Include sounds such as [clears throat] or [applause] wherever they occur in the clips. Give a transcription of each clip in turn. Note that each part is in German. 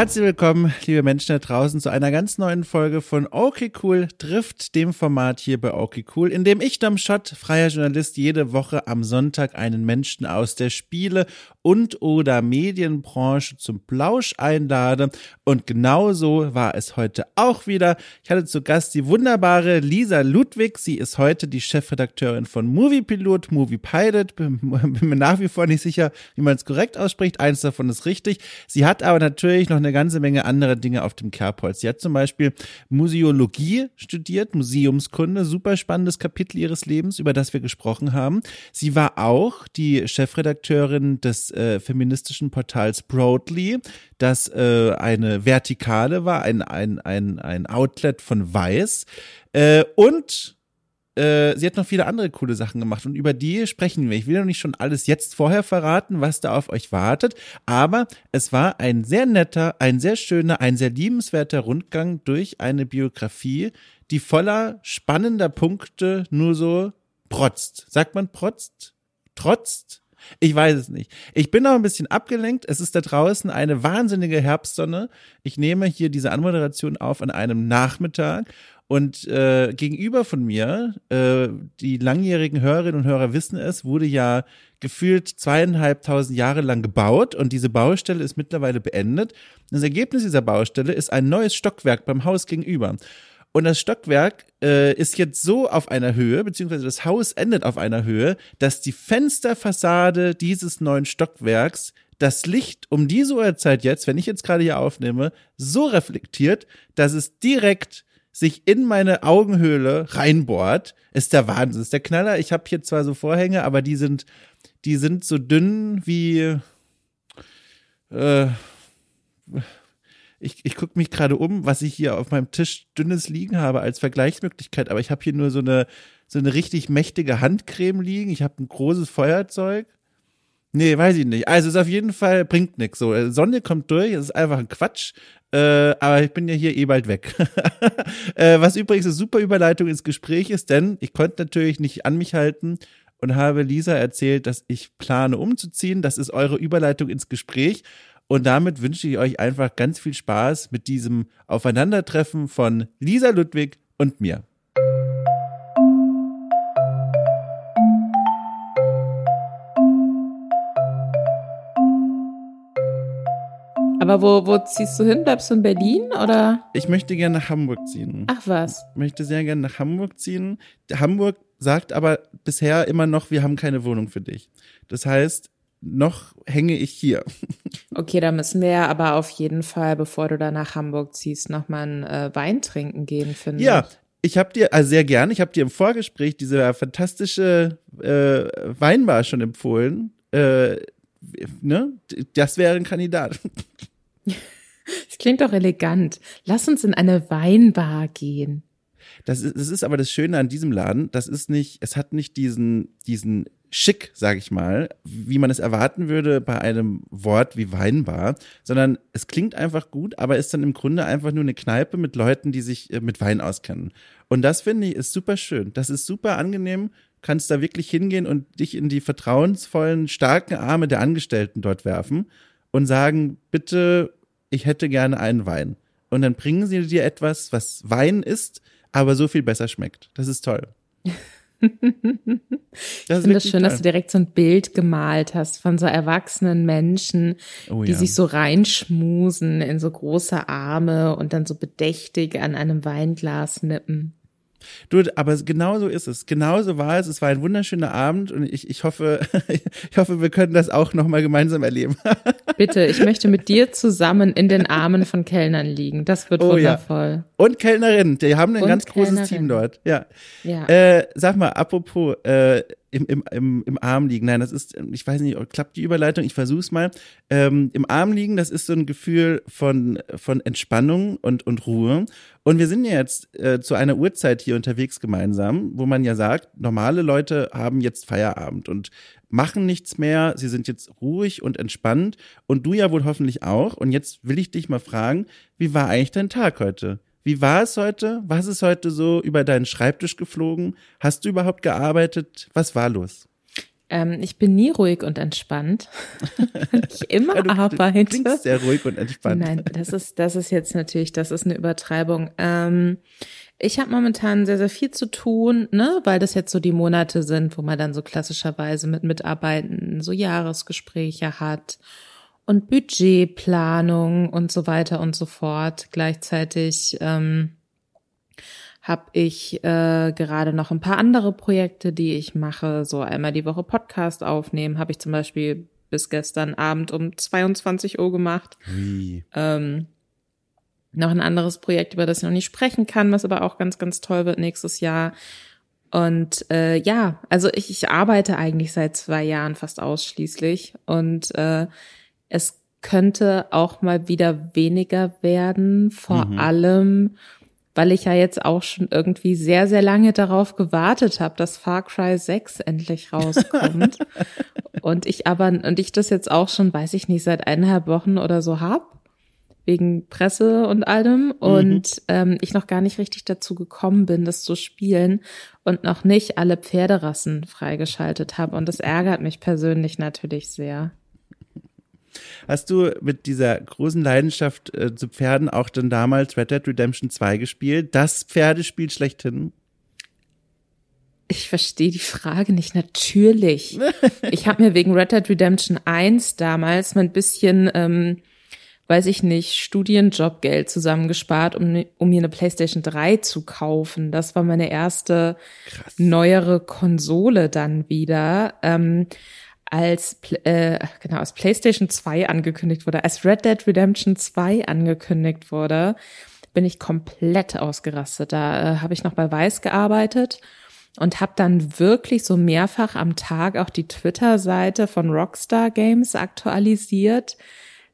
Herzlich willkommen, liebe Menschen da draußen, zu einer ganz neuen Folge von Okay Cool trifft, dem Format hier bei Okay Cool, in dem ich, Dom Schott, freier Journalist, jede Woche am Sonntag einen Menschen aus der Spiele- und oder Medienbranche zum Plausch einlade. Und genauso war es heute auch wieder. Ich hatte zu Gast die wunderbare Lisa Ludwig. Sie ist heute die Chefredakteurin von Moviepilot, Movie Pilot. Bin mir nach wie vor nicht sicher, wie man es korrekt ausspricht. Eins davon ist richtig. Sie hat aber natürlich noch eine ganze Menge andere Dinge auf dem Kerbholz. Sie hat zum Beispiel Museologie studiert, Museumskunde, super spannendes Kapitel ihres Lebens, über das wir gesprochen haben. Sie war auch die Chefredakteurin des äh, feministischen Portals Broadly, das äh, eine Vertikale war, ein, ein, ein, ein Outlet von Weiß. Äh, und äh, sie hat noch viele andere coole Sachen gemacht und über die sprechen wir. Ich will noch nicht schon alles jetzt vorher verraten, was da auf euch wartet, aber es war ein sehr netter, ein sehr schöner, ein sehr liebenswerter Rundgang durch eine Biografie, die voller spannender Punkte nur so protzt. Sagt man protzt? Trotzt? Ich weiß es nicht. Ich bin noch ein bisschen abgelenkt. Es ist da draußen eine wahnsinnige Herbstsonne. Ich nehme hier diese Anmoderation auf an einem Nachmittag und äh, gegenüber von mir, äh, die langjährigen Hörerinnen und Hörer wissen es, wurde ja gefühlt zweieinhalbtausend Jahre lang gebaut und diese Baustelle ist mittlerweile beendet. Das Ergebnis dieser Baustelle ist ein neues Stockwerk beim Haus gegenüber. Und das Stockwerk äh, ist jetzt so auf einer Höhe, beziehungsweise das Haus endet auf einer Höhe, dass die Fensterfassade dieses neuen Stockwerks das Licht um diese Uhrzeit jetzt, wenn ich jetzt gerade hier aufnehme, so reflektiert, dass es direkt sich in meine Augenhöhle reinbohrt, ist der Wahnsinn. Ist der Knaller. Ich habe hier zwar so Vorhänge, aber die sind, die sind so dünn wie. Äh, ich, ich gucke mich gerade um, was ich hier auf meinem Tisch dünnes liegen habe als Vergleichsmöglichkeit, aber ich habe hier nur so eine, so eine richtig mächtige Handcreme liegen. Ich habe ein großes Feuerzeug. Nee, weiß ich nicht. Also es ist auf jeden Fall, bringt nichts. So, äh, Sonne kommt durch, es ist einfach ein Quatsch. Äh, aber ich bin ja hier eh bald weg. [laughs] äh, was übrigens eine super Überleitung ins Gespräch ist, denn ich konnte natürlich nicht an mich halten und habe Lisa erzählt, dass ich plane umzuziehen. Das ist eure Überleitung ins Gespräch. Und damit wünsche ich euch einfach ganz viel Spaß mit diesem Aufeinandertreffen von Lisa Ludwig und mir. Aber wo, wo ziehst du hin? Bleibst du in Berlin oder? Ich möchte gerne nach Hamburg ziehen. Ach was. Ich möchte sehr gerne nach Hamburg ziehen. Hamburg sagt aber bisher immer noch, wir haben keine Wohnung für dich. Das heißt, noch hänge ich hier. Okay, da müssen wir ja aber auf jeden Fall, bevor du da nach Hamburg ziehst, nochmal einen äh, Wein trinken gehen, finde ja, ich. Ja, ich habe dir, also sehr gern, ich habe dir im Vorgespräch diese fantastische äh, Weinbar schon empfohlen. Äh, ne? Das wäre ein Kandidat. Das klingt doch elegant. Lass uns in eine Weinbar gehen. Das ist, das ist aber das Schöne an diesem Laden. Das ist nicht, es hat nicht diesen, diesen Schick, sag ich mal, wie man es erwarten würde bei einem Wort wie Weinbar, sondern es klingt einfach gut, aber ist dann im Grunde einfach nur eine Kneipe mit Leuten, die sich äh, mit Wein auskennen. Und das finde ich ist super schön. Das ist super angenehm. Kannst da wirklich hingehen und dich in die vertrauensvollen, starken Arme der Angestellten dort werfen und sagen, bitte ich hätte gerne einen Wein. Und dann bringen sie dir etwas, was Wein ist, aber so viel besser schmeckt. Das ist toll. [laughs] [laughs] Das ich finde es schön, toll. dass du direkt so ein Bild gemalt hast von so erwachsenen Menschen, oh, die ja. sich so reinschmusen in so große Arme und dann so bedächtig an einem Weinglas nippen. Du, aber genau so ist es. Genauso war es. Es war ein wunderschöner Abend und ich, ich hoffe, [laughs] ich hoffe, wir können das auch nochmal gemeinsam erleben. [laughs] Bitte, ich möchte mit dir zusammen in den Armen von Kellnern liegen. Das wird oh, wundervoll. Ja. Und Kellnerinnen, die haben ein und ganz großes Team dort. Ja. ja. Äh, sag mal, apropos, äh, im, im, im, im Arm liegen. Nein, das ist, ich weiß nicht, klappt die Überleitung, ich versuch's mal. Ähm, Im Arm liegen, das ist so ein Gefühl von, von Entspannung und, und Ruhe. Und wir sind ja jetzt äh, zu einer Uhrzeit hier unterwegs gemeinsam, wo man ja sagt, normale Leute haben jetzt Feierabend und machen nichts mehr, sie sind jetzt ruhig und entspannt und du ja wohl hoffentlich auch. Und jetzt will ich dich mal fragen, wie war eigentlich dein Tag heute? Wie war es heute? Was ist heute so über deinen Schreibtisch geflogen? Hast du überhaupt gearbeitet? Was war los? Ähm, ich bin nie ruhig und entspannt. [laughs] ich immer [laughs] ja, du, arbeite. Du klingst sehr ruhig und entspannt. Nein, das ist, das ist jetzt natürlich, das ist eine Übertreibung. Ähm, ich habe momentan sehr, sehr viel zu tun, ne, weil das jetzt so die Monate sind, wo man dann so klassischerweise mit Mitarbeitenden so Jahresgespräche hat und Budgetplanung und so weiter und so fort. Gleichzeitig ähm, habe ich äh, gerade noch ein paar andere Projekte, die ich mache. So einmal die Woche Podcast aufnehmen, habe ich zum Beispiel bis gestern Abend um 22 Uhr gemacht. Wie? Ähm, noch ein anderes Projekt, über das ich noch nicht sprechen kann, was aber auch ganz, ganz toll wird nächstes Jahr. Und äh, ja, also ich, ich arbeite eigentlich seit zwei Jahren fast ausschließlich und äh, es könnte auch mal wieder weniger werden, vor mhm. allem weil ich ja jetzt auch schon irgendwie sehr, sehr lange darauf gewartet habe, dass Far Cry 6 endlich rauskommt. [laughs] und ich aber, und ich das jetzt auch schon, weiß ich nicht, seit eineinhalb Wochen oder so hab wegen Presse und allem und mhm. ähm, ich noch gar nicht richtig dazu gekommen bin, das zu spielen und noch nicht alle Pferderassen freigeschaltet habe und das ärgert mich persönlich natürlich sehr. Hast du mit dieser großen Leidenschaft äh, zu Pferden auch dann damals Red Dead Redemption 2 gespielt? Das Pferdespiel schlechthin? Ich verstehe die Frage nicht. Natürlich. [laughs] Ich habe mir wegen Red Dead Redemption 1 damals mal ein bisschen, ähm, weiß ich nicht, Studienjobgeld zusammengespart, um, um mir eine PlayStation 3 zu kaufen. Das war meine erste Krass. neuere Konsole dann wieder. Ähm, als, äh, genau, als PlayStation 2 angekündigt wurde, als Red Dead Redemption 2 angekündigt wurde, bin ich komplett ausgerastet. Da äh, habe ich noch bei Weiß gearbeitet und habe dann wirklich so mehrfach am Tag auch die Twitter-Seite von Rockstar Games aktualisiert.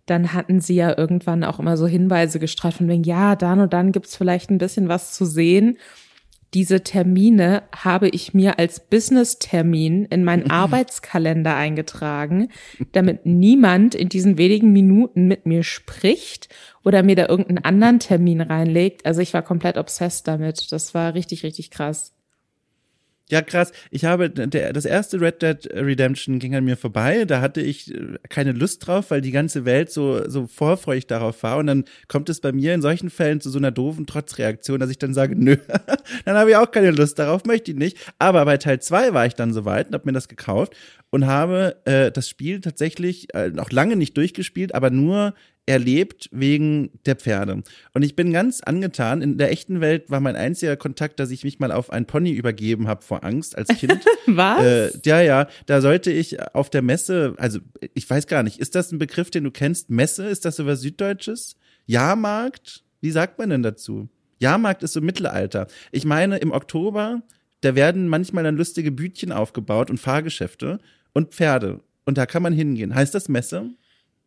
Dann hatten sie ja irgendwann auch immer so Hinweise gestrahlt von wegen, ja, dann und dann gibt's vielleicht ein bisschen was zu sehen diese Termine habe ich mir als Business-Termin in meinen [laughs] Arbeitskalender eingetragen, damit niemand in diesen wenigen Minuten mit mir spricht oder mir da irgendeinen anderen Termin reinlegt. Also ich war komplett obsessed damit. Das war richtig, richtig krass. Ja, krass. Ich habe, der, das erste Red Dead Redemption ging an mir vorbei. Da hatte ich äh, keine Lust drauf, weil die ganze Welt so, so vorfreudig darauf war. Und dann kommt es bei mir in solchen Fällen zu so einer doofen Trotzreaktion, dass ich dann sage, [laughs] nö, dann habe ich auch keine Lust darauf, möchte ich nicht. Aber bei Teil zwei war ich dann soweit und habe mir das gekauft und habe äh, das Spiel tatsächlich äh, noch lange nicht durchgespielt, aber nur erlebt wegen der Pferde. Und ich bin ganz angetan. In der echten Welt war mein einziger Kontakt, dass ich mich mal auf ein Pony übergeben habe vor Angst als Kind. [laughs] Was? Äh, ja, ja. Da sollte ich auf der Messe, also ich weiß gar nicht, ist das ein Begriff, den du kennst? Messe, ist das sowas Süddeutsches? Jahrmarkt? Wie sagt man denn dazu? Jahrmarkt ist so Mittelalter. Ich meine, im Oktober, da werden manchmal dann lustige Bütchen aufgebaut und Fahrgeschäfte und Pferde. Und da kann man hingehen. Heißt das Messe?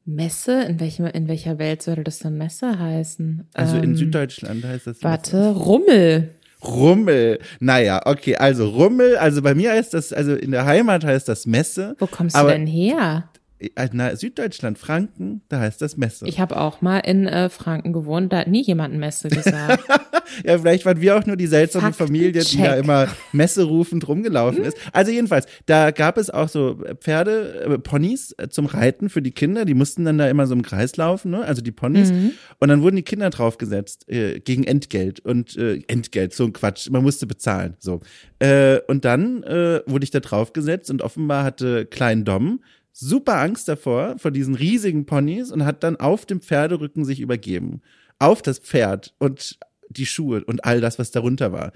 Messe? In, welchem, in welcher Welt sollte das dann Messe heißen? Also ähm, in Süddeutschland heißt das. Warte, Messe. Rummel. Rummel. Naja, okay, also Rummel, also bei mir heißt das, also in der Heimat heißt das Messe. Wo kommst du denn her? Äh, na, Süddeutschland, Franken, da heißt das Messe. Ich habe auch mal in äh, Franken gewohnt, da hat nie jemand Messe gesagt. [laughs] ja, vielleicht waren wir auch nur die seltsame Familie, die da immer Messe rufend rumgelaufen ist. Also jedenfalls, da gab es auch so Pferde, äh, Ponys äh, zum Reiten für die Kinder, die mussten dann da immer so im Kreis laufen, ne? also die Ponys. Mhm. Und dann wurden die Kinder draufgesetzt äh, gegen Entgelt und äh, Entgelt, so ein Quatsch, man musste bezahlen, so. Äh, und dann äh, wurde ich da draufgesetzt und offenbar hatte Klein Dom super Angst davor, vor diesen riesigen Ponys und hat dann auf dem Pferderücken sich übergeben. Auf das Pferd und die Schuhe und all das, was darunter war.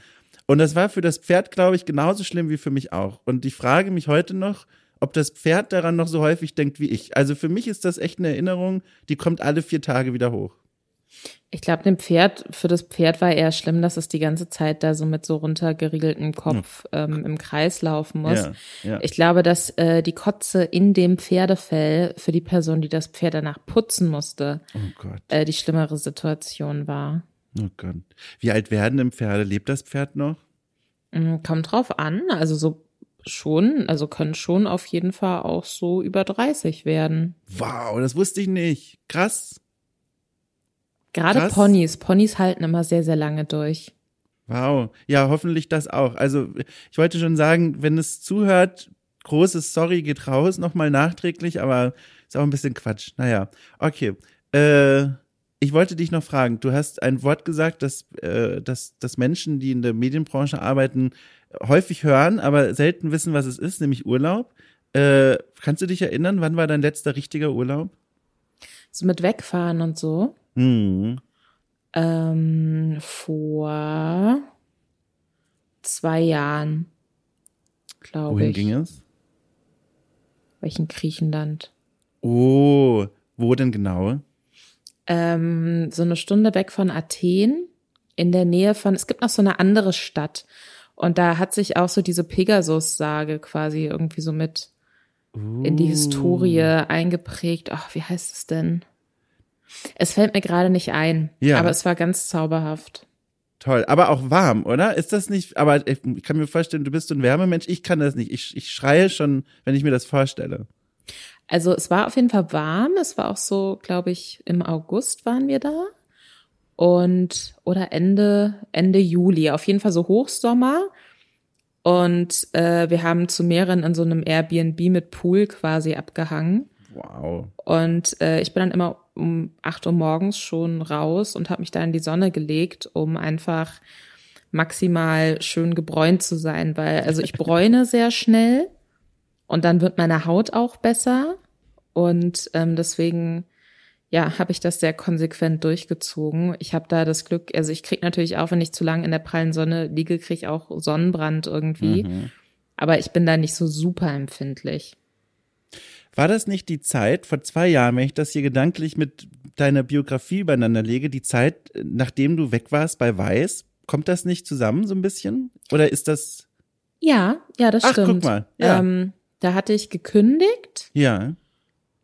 Und das war für das Pferd, glaube ich, genauso schlimm wie für mich auch. Und ich frage mich heute noch, ob das Pferd daran noch so häufig denkt wie ich. Also für mich ist das echt eine Erinnerung, die kommt alle vier Tage wieder hoch. Ich glaube, dem Pferd, für das Pferd war eher schlimm, dass es die ganze Zeit da so mit so runtergeriegeltem Kopf ja. ähm, im Kreis laufen muss. Ja, ja. Ich glaube, dass äh, die Kotze in dem Pferdefell für die Person, die das Pferd danach putzen musste, oh äh, die schlimmere Situation war. Oh Gott. Wie alt werden im Pferde? Lebt das Pferd noch? Mm, kommt drauf an. Also so schon, also können schon auf jeden Fall auch so über 30 werden. Wow, das wusste ich nicht. Krass. Gerade Krass. Ponys. Ponys halten immer sehr, sehr lange durch. Wow. Ja, hoffentlich das auch. Also ich wollte schon sagen, wenn es zuhört, großes Sorry geht raus, nochmal nachträglich, aber ist auch ein bisschen Quatsch. Naja, okay. Äh, ich wollte dich noch fragen, du hast ein Wort gesagt, dass, äh, dass, dass Menschen, die in der Medienbranche arbeiten, häufig hören, aber selten wissen, was es ist, nämlich Urlaub. Äh, kannst du dich erinnern, wann war dein letzter richtiger Urlaub? So mit Wegfahren und so. Mhm. Ähm, vor zwei Jahren, glaube ich. Wohin ging es? Welchen Griechenland? Oh, wo denn genau? Ähm, so eine Stunde weg von Athen, in der Nähe von, es gibt noch so eine andere Stadt. Und da hat sich auch so diese Pegasus-Sage quasi irgendwie so mit uh. in die Historie eingeprägt. Ach, wie heißt es denn? Es fällt mir gerade nicht ein, ja. aber es war ganz zauberhaft. Toll, aber auch warm, oder? Ist das nicht, aber ich kann mir vorstellen, du bist so ein Wärmemensch, ich kann das nicht. Ich, ich schreie schon, wenn ich mir das vorstelle. Also es war auf jeden Fall warm. Es war auch so, glaube ich, im August waren wir da. Und, oder Ende, Ende Juli. Auf jeden Fall so Hochsommer. Und äh, wir haben zu mehreren in so einem Airbnb mit Pool quasi abgehangen. Wow. Und äh, ich bin dann immer um acht Uhr morgens schon raus und habe mich da in die Sonne gelegt, um einfach maximal schön gebräunt zu sein, weil also ich bräune [laughs] sehr schnell und dann wird meine Haut auch besser und ähm, deswegen ja, habe ich das sehr konsequent durchgezogen. Ich habe da das Glück, also ich krieg natürlich auch, wenn ich zu lange in der prallen Sonne liege, krieg ich auch Sonnenbrand irgendwie. Mhm. Aber ich bin da nicht so super empfindlich. War das nicht die Zeit vor zwei Jahren, wenn ich das hier gedanklich mit deiner Biografie übereinander lege, die Zeit, nachdem du weg warst bei Weiß? Kommt das nicht zusammen so ein bisschen? Oder ist das? Ja, ja, das Ach, stimmt. Guck mal. Ja. Ähm, da hatte ich gekündigt. Ja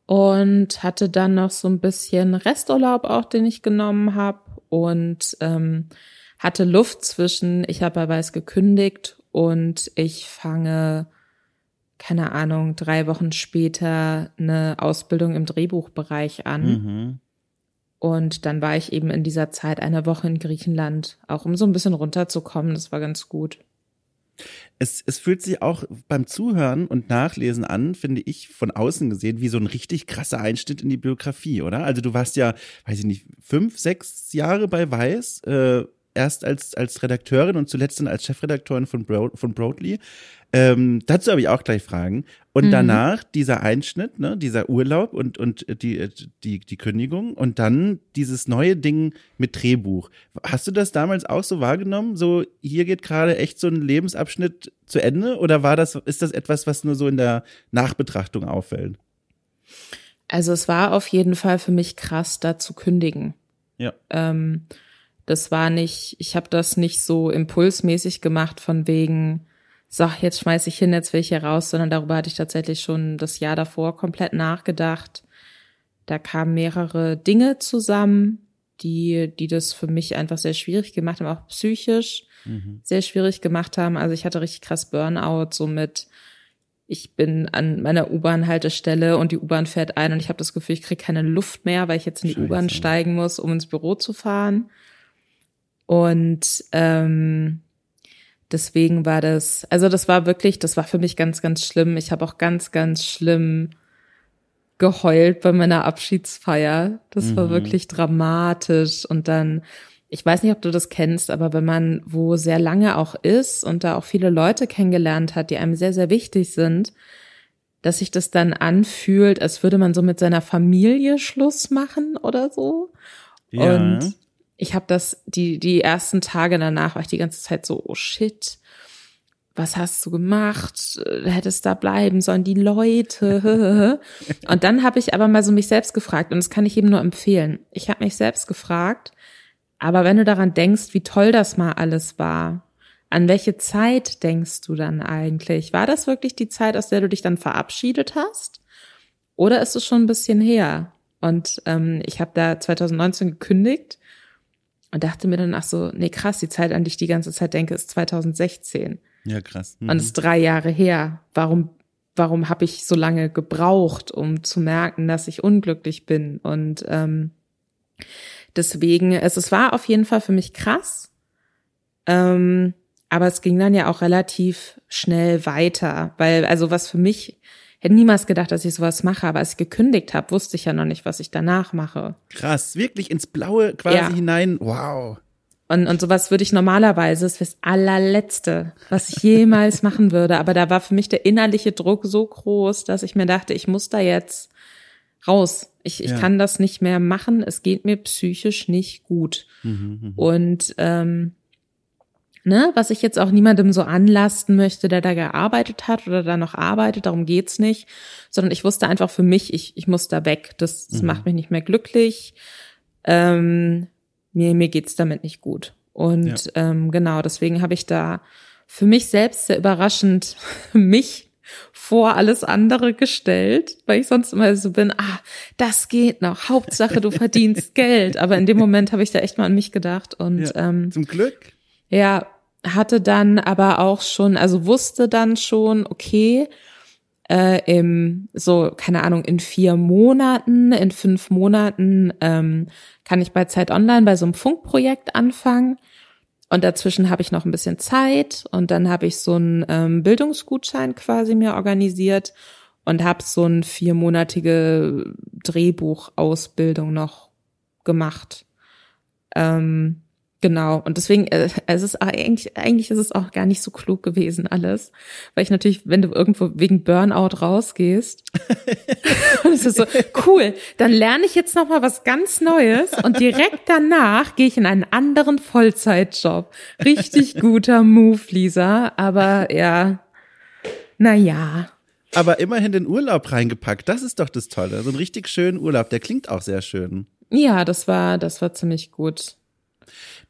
und hatte dann noch so ein bisschen Resturlaub auch, den ich genommen habe und ähm, hatte Luft zwischen, ich habe bei Weiß gekündigt und ich fange, keine Ahnung, drei Wochen später eine Ausbildung im Drehbuchbereich an. Mhm. Und dann war ich eben in dieser Zeit eine Woche in Griechenland, auch um so ein bisschen runterzukommen. Das war ganz gut es, es fühlt sich auch beim Zuhören und Nachlesen an, finde ich, von außen gesehen, wie so ein richtig krasser Einschnitt in die Biografie, oder? Also du warst ja, weiß ich nicht, fünf, sechs Jahre bei Weiß, äh, erst als, als Redakteurin und zuletzt dann als Chefredakteurin von, Broad, von Broadly. Ähm, dazu habe ich auch gleich Fragen. Und mhm. danach dieser Einschnitt, ne, dieser Urlaub und, und die, die, die Kündigung und dann dieses neue Ding mit Drehbuch. Hast du das damals auch so wahrgenommen? So, hier geht gerade echt so ein Lebensabschnitt zu Ende? Oder war das, ist das etwas, was nur so in der Nachbetrachtung auffällt? Also es war auf jeden Fall für mich krass, da zu kündigen. Ja. Ähm, das war nicht, ich habe das nicht so impulsmäßig gemacht von wegen, so, jetzt schmeiß ich hin, jetzt will ich hier raus, sondern darüber hatte ich tatsächlich schon das Jahr davor komplett nachgedacht. Da kamen mehrere Dinge zusammen, die, die das für mich einfach sehr schwierig gemacht haben, auch psychisch mhm. sehr schwierig gemacht haben. Also ich hatte richtig krass Burnout, so mit, ich bin an meiner U-Bahn-Haltestelle und die U-Bahn fährt ein und ich habe das Gefühl, ich kriege keine Luft mehr, weil ich jetzt in die U-Bahn steigen muss, um ins Büro zu fahren. Und ähm, Deswegen war das, also das war wirklich, das war für mich ganz, ganz schlimm. Ich habe auch ganz, ganz schlimm geheult bei meiner Abschiedsfeier. Das mhm. war wirklich dramatisch. Und dann, ich weiß nicht, ob du das kennst, aber wenn man wo sehr lange auch ist und da auch viele Leute kennengelernt hat, die einem sehr, sehr wichtig sind, dass sich das dann anfühlt, als würde man so mit seiner Familie Schluss machen oder so. Ja. Und ich habe das, die, die ersten Tage danach war ich die ganze Zeit so, oh shit, was hast du gemacht? Hättest da bleiben sollen, die Leute. [laughs] und dann habe ich aber mal so mich selbst gefragt, und das kann ich eben nur empfehlen. Ich habe mich selbst gefragt, aber wenn du daran denkst, wie toll das mal alles war, an welche Zeit denkst du dann eigentlich? War das wirklich die Zeit, aus der du dich dann verabschiedet hast? Oder ist es schon ein bisschen her? Und ähm, ich habe da 2019 gekündigt und dachte mir dann, ach so, nee, krass, die Zeit, an die ich die ganze Zeit denke, ist 2016. Ja, krass. Mhm. Und es ist drei Jahre her. Warum, warum habe ich so lange gebraucht, um zu merken, dass ich unglücklich bin? Und ähm, deswegen, es, es war auf jeden Fall für mich krass. Ähm, aber es ging dann ja auch relativ schnell weiter, weil also was für mich hätte niemals gedacht, dass ich sowas mache, aber als ich gekündigt habe, wusste ich ja noch nicht, was ich danach mache. Krass, wirklich ins Blaue quasi ja. hinein. Wow. Und, und sowas würde ich normalerweise, das wäre das allerletzte, was ich jemals [laughs] machen würde. Aber da war für mich der innerliche Druck so groß, dass ich mir dachte, ich muss da jetzt raus. Ich, ich ja. kann das nicht mehr machen. Es geht mir psychisch nicht gut. Mhm, mh. Und ähm, ne, was ich jetzt auch niemandem so anlasten möchte, der da gearbeitet hat oder da noch arbeitet, darum geht's nicht, sondern ich wusste einfach für mich, ich, ich muss da weg. Das, das mhm. macht mich nicht mehr glücklich. Ähm, mir, mir geht's damit nicht gut. Und ja. ähm, genau, deswegen habe ich da für mich selbst sehr überraschend [laughs] mich vor alles andere gestellt, weil ich sonst immer so bin, ah, das geht noch, Hauptsache du verdienst [laughs] Geld. Aber in dem Moment habe ich da echt mal an mich gedacht und ja, ähm, zum Glück. Ja, hatte dann aber auch schon, also wusste dann schon, okay, äh, im so keine Ahnung in vier Monaten, in fünf Monaten ähm, kann ich bei Zeit Online bei so einem Funkprojekt anfangen. Und dazwischen habe ich noch ein bisschen Zeit und dann habe ich so einen ähm, Bildungsgutschein quasi mir organisiert und habe so eine viermonatige Drehbuchausbildung noch gemacht. Ähm, Genau, und deswegen, äh, es ist eigentlich, eigentlich ist es auch gar nicht so klug gewesen alles, weil ich natürlich, wenn du irgendwo wegen Burnout rausgehst, [laughs] und es ist so, cool, dann lerne ich jetzt nochmal was ganz Neues und direkt danach gehe ich in einen anderen Vollzeitjob. Richtig guter Move, Lisa, aber ja, na ja. Aber immerhin den Urlaub reingepackt, das ist doch das Tolle, so ein richtig schönen Urlaub, der klingt auch sehr schön. Ja, das war, das war ziemlich gut.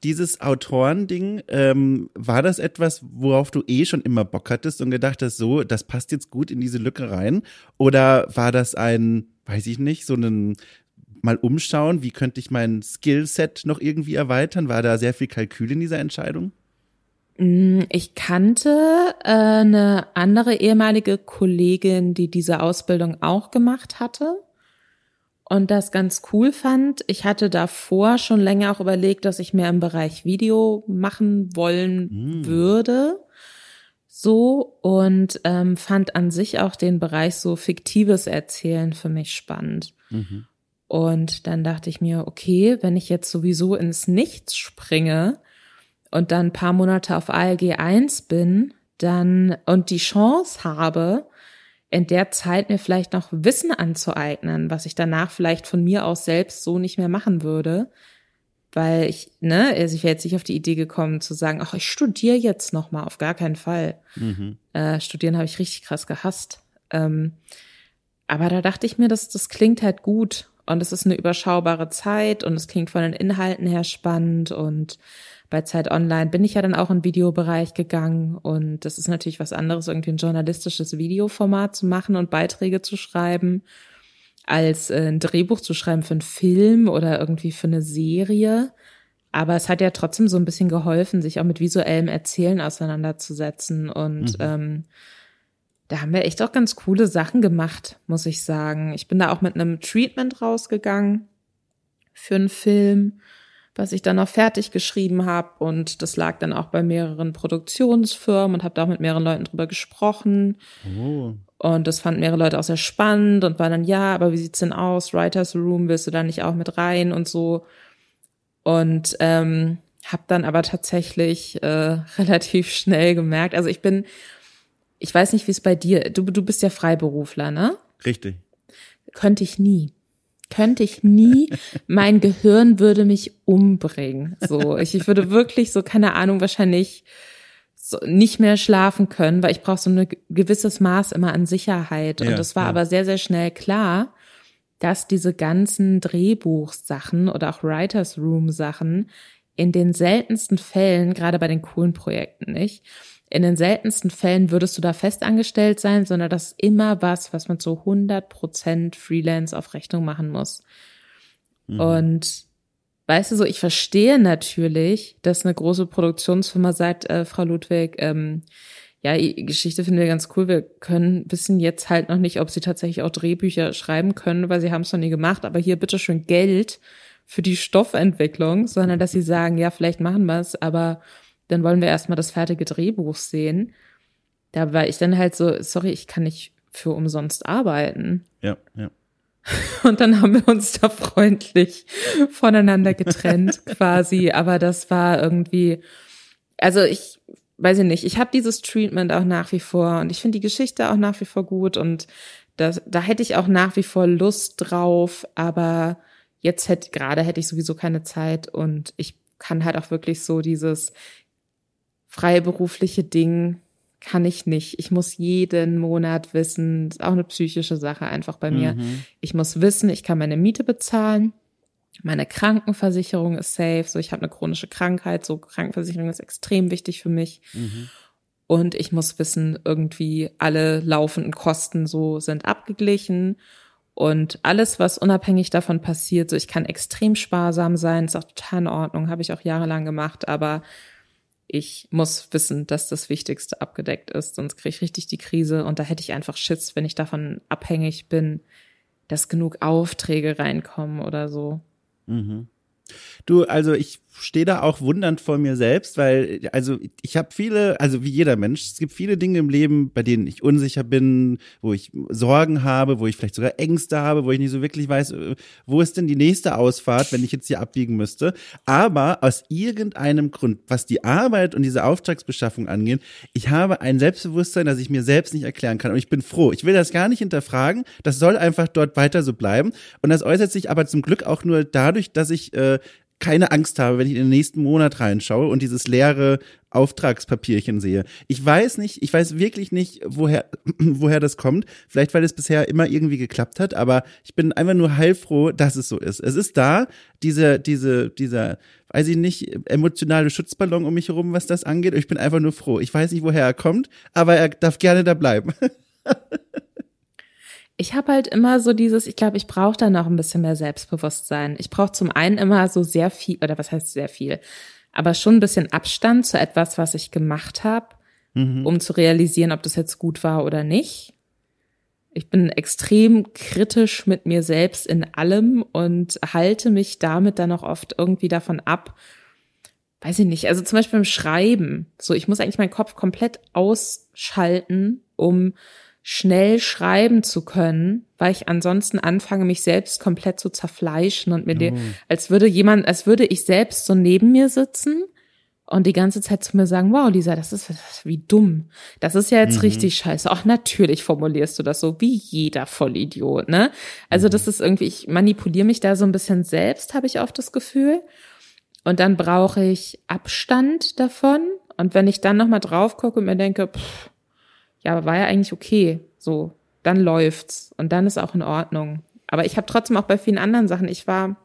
Dieses Autorending, ähm, war das etwas, worauf du eh schon immer Bock hattest und gedacht hast, so, das passt jetzt gut in diese Lücke rein? Oder war das ein, weiß ich nicht, so ein mal umschauen, wie könnte ich mein Skillset noch irgendwie erweitern? War da sehr viel Kalkül in dieser Entscheidung? Mm, ich kannte äh, eine andere ehemalige Kollegin, die diese Ausbildung auch gemacht hatte und das ganz cool fand. Ich hatte davor schon länger auch überlegt, dass ich mehr im Bereich Video machen wollen mm. würde. So und ähm, fand an sich auch den Bereich so fiktives Erzählen für mich spannend. Mhm. Und dann dachte ich mir, okay, wenn ich jetzt sowieso ins Nichts springe und dann ein paar Monate auf ALG 1 bin, dann und die Chance habe, in der Zeit mir vielleicht noch Wissen anzueignen, was ich danach vielleicht von mir aus selbst so nicht mehr machen würde. Weil ich, ne, also ich wäre jetzt nicht auf die Idee gekommen zu sagen, ach, ich studiere jetzt noch mal, auf gar keinen Fall. Mhm. Äh, studieren habe ich richtig krass gehasst. Ähm, aber da dachte ich mir, das, das klingt halt gut und es ist eine überschaubare Zeit und es klingt von den Inhalten her spannend und bei Zeit Online bin ich ja dann auch in Videobereich gegangen und das ist natürlich was anderes, irgendwie ein journalistisches Videoformat zu machen und Beiträge zu schreiben, als äh, ein Drehbuch zu schreiben für einen Film oder irgendwie für eine Serie. Aber es hat ja trotzdem so ein bisschen geholfen, sich auch mit visuellem Erzählen auseinanderzusetzen und mhm. ähm, da haben wir echt auch ganz coole Sachen gemacht, muss ich sagen. Ich bin da auch mit einem Treatment rausgegangen für einen Film was ich dann noch fertig geschrieben habe. Und das lag dann auch bei mehreren Produktionsfirmen und habe da auch mit mehreren Leuten drüber gesprochen. Oh. Und das fanden mehrere Leute auch sehr spannend und war dann, ja, aber wie sieht's denn aus? Writers Room, willst du da nicht auch mit rein und so? Und ähm, habe dann aber tatsächlich äh, [laughs] relativ schnell gemerkt, also ich bin, ich weiß nicht, wie es bei dir, du, du bist ja Freiberufler, ne? Richtig. Könnte ich nie könnte ich nie, [laughs] mein Gehirn würde mich umbringen. So, ich, ich würde wirklich so, keine Ahnung, wahrscheinlich so nicht mehr schlafen können, weil ich brauche so ein gewisses Maß immer an Sicherheit. Und ja, das war ja. aber sehr, sehr schnell klar, dass diese ganzen Drehbuchsachen oder auch Writers Room Sachen in den seltensten Fällen, gerade bei den coolen Projekten nicht, in den seltensten Fällen würdest du da festangestellt sein, sondern das ist immer was, was man zu 100 Prozent Freelance auf Rechnung machen muss. Mhm. Und weißt du so, ich verstehe natürlich, dass eine große Produktionsfirma sagt, äh, Frau Ludwig, ähm, ja, Geschichte finden wir ganz cool. Wir können, wissen jetzt halt noch nicht, ob sie tatsächlich auch Drehbücher schreiben können, weil sie haben es noch nie gemacht, aber hier bitte schön Geld für die Stoffentwicklung, sondern dass sie sagen, ja, vielleicht machen wir es, aber dann wollen wir erstmal das fertige Drehbuch sehen. Da war ich dann halt so, sorry, ich kann nicht für umsonst arbeiten. Ja, ja. [laughs] Und dann haben wir uns da freundlich voneinander getrennt [laughs] quasi. Aber das war irgendwie, also ich weiß ich nicht, ich habe dieses Treatment auch nach wie vor und ich finde die Geschichte auch nach wie vor gut und das, da hätte ich auch nach wie vor Lust drauf, aber jetzt hätte, gerade hätte ich sowieso keine Zeit und ich kann halt auch wirklich so dieses freiberufliche Ding kann ich nicht. Ich muss jeden Monat wissen, ist auch eine psychische Sache einfach bei mir. Mhm. Ich muss wissen, ich kann meine Miete bezahlen. Meine Krankenversicherung ist safe. So, ich habe eine chronische Krankheit. So, Krankenversicherung ist extrem wichtig für mich. Mhm. Und ich muss wissen, irgendwie alle laufenden Kosten so sind abgeglichen. Und alles, was unabhängig davon passiert, so ich kann extrem sparsam sein, ist auch total in Ordnung, habe ich auch jahrelang gemacht, aber ich muss wissen, dass das Wichtigste abgedeckt ist, sonst kriege ich richtig die Krise und da hätte ich einfach Schiss, wenn ich davon abhängig bin, dass genug Aufträge reinkommen oder so. Mhm. Du, also ich stehe da auch wundernd vor mir selbst, weil also ich habe viele, also wie jeder Mensch, es gibt viele Dinge im Leben, bei denen ich unsicher bin, wo ich Sorgen habe, wo ich vielleicht sogar Ängste habe, wo ich nicht so wirklich weiß, wo ist denn die nächste Ausfahrt, wenn ich jetzt hier abbiegen müsste. Aber aus irgendeinem Grund, was die Arbeit und diese Auftragsbeschaffung angeht, ich habe ein Selbstbewusstsein, das ich mir selbst nicht erklären kann. Und ich bin froh. Ich will das gar nicht hinterfragen. Das soll einfach dort weiter so bleiben. Und das äußert sich aber zum Glück auch nur dadurch, dass ich äh, keine Angst habe, wenn ich in den nächsten Monat reinschaue und dieses leere Auftragspapierchen sehe. Ich weiß nicht, ich weiß wirklich nicht, woher, [clears throat] woher das kommt. Vielleicht, weil es bisher immer irgendwie geklappt hat, aber ich bin einfach nur heilfroh, dass es so ist. Es ist da, diese, diese, dieser, weiß ich nicht, emotionale Schutzballon um mich herum, was das angeht. Ich bin einfach nur froh. Ich weiß nicht, woher er kommt, aber er darf gerne da bleiben. [laughs] ich habe halt immer so dieses, ich glaube, ich brauche da noch ein bisschen mehr Selbstbewusstsein. Ich brauche zum einen immer so sehr viel, oder was heißt sehr viel, aber schon ein bisschen Abstand zu etwas, was ich gemacht habe, mhm. um zu realisieren, ob das jetzt gut war oder nicht. Ich bin extrem kritisch mit mir selbst in allem und halte mich damit dann auch oft irgendwie davon ab, weiß ich nicht, also zum Beispiel beim Schreiben. So, ich muss eigentlich meinen Kopf komplett ausschalten, um schnell schreiben zu können, weil ich ansonsten anfange, mich selbst komplett zu zerfleischen und mir oh. den, als würde jemand, als würde ich selbst so neben mir sitzen und die ganze Zeit zu mir sagen, wow, Lisa, das ist wie dumm. Das ist ja jetzt mhm. richtig scheiße. Auch natürlich formulierst du das so, wie jeder Vollidiot, ne? Also mhm. das ist irgendwie, ich manipuliere mich da so ein bisschen selbst, habe ich oft das Gefühl. Und dann brauche ich Abstand davon. Und wenn ich dann nochmal drauf gucke und mir denke, pff, ja, aber war ja eigentlich okay. So, dann läuft's und dann ist auch in Ordnung. Aber ich habe trotzdem auch bei vielen anderen Sachen, ich war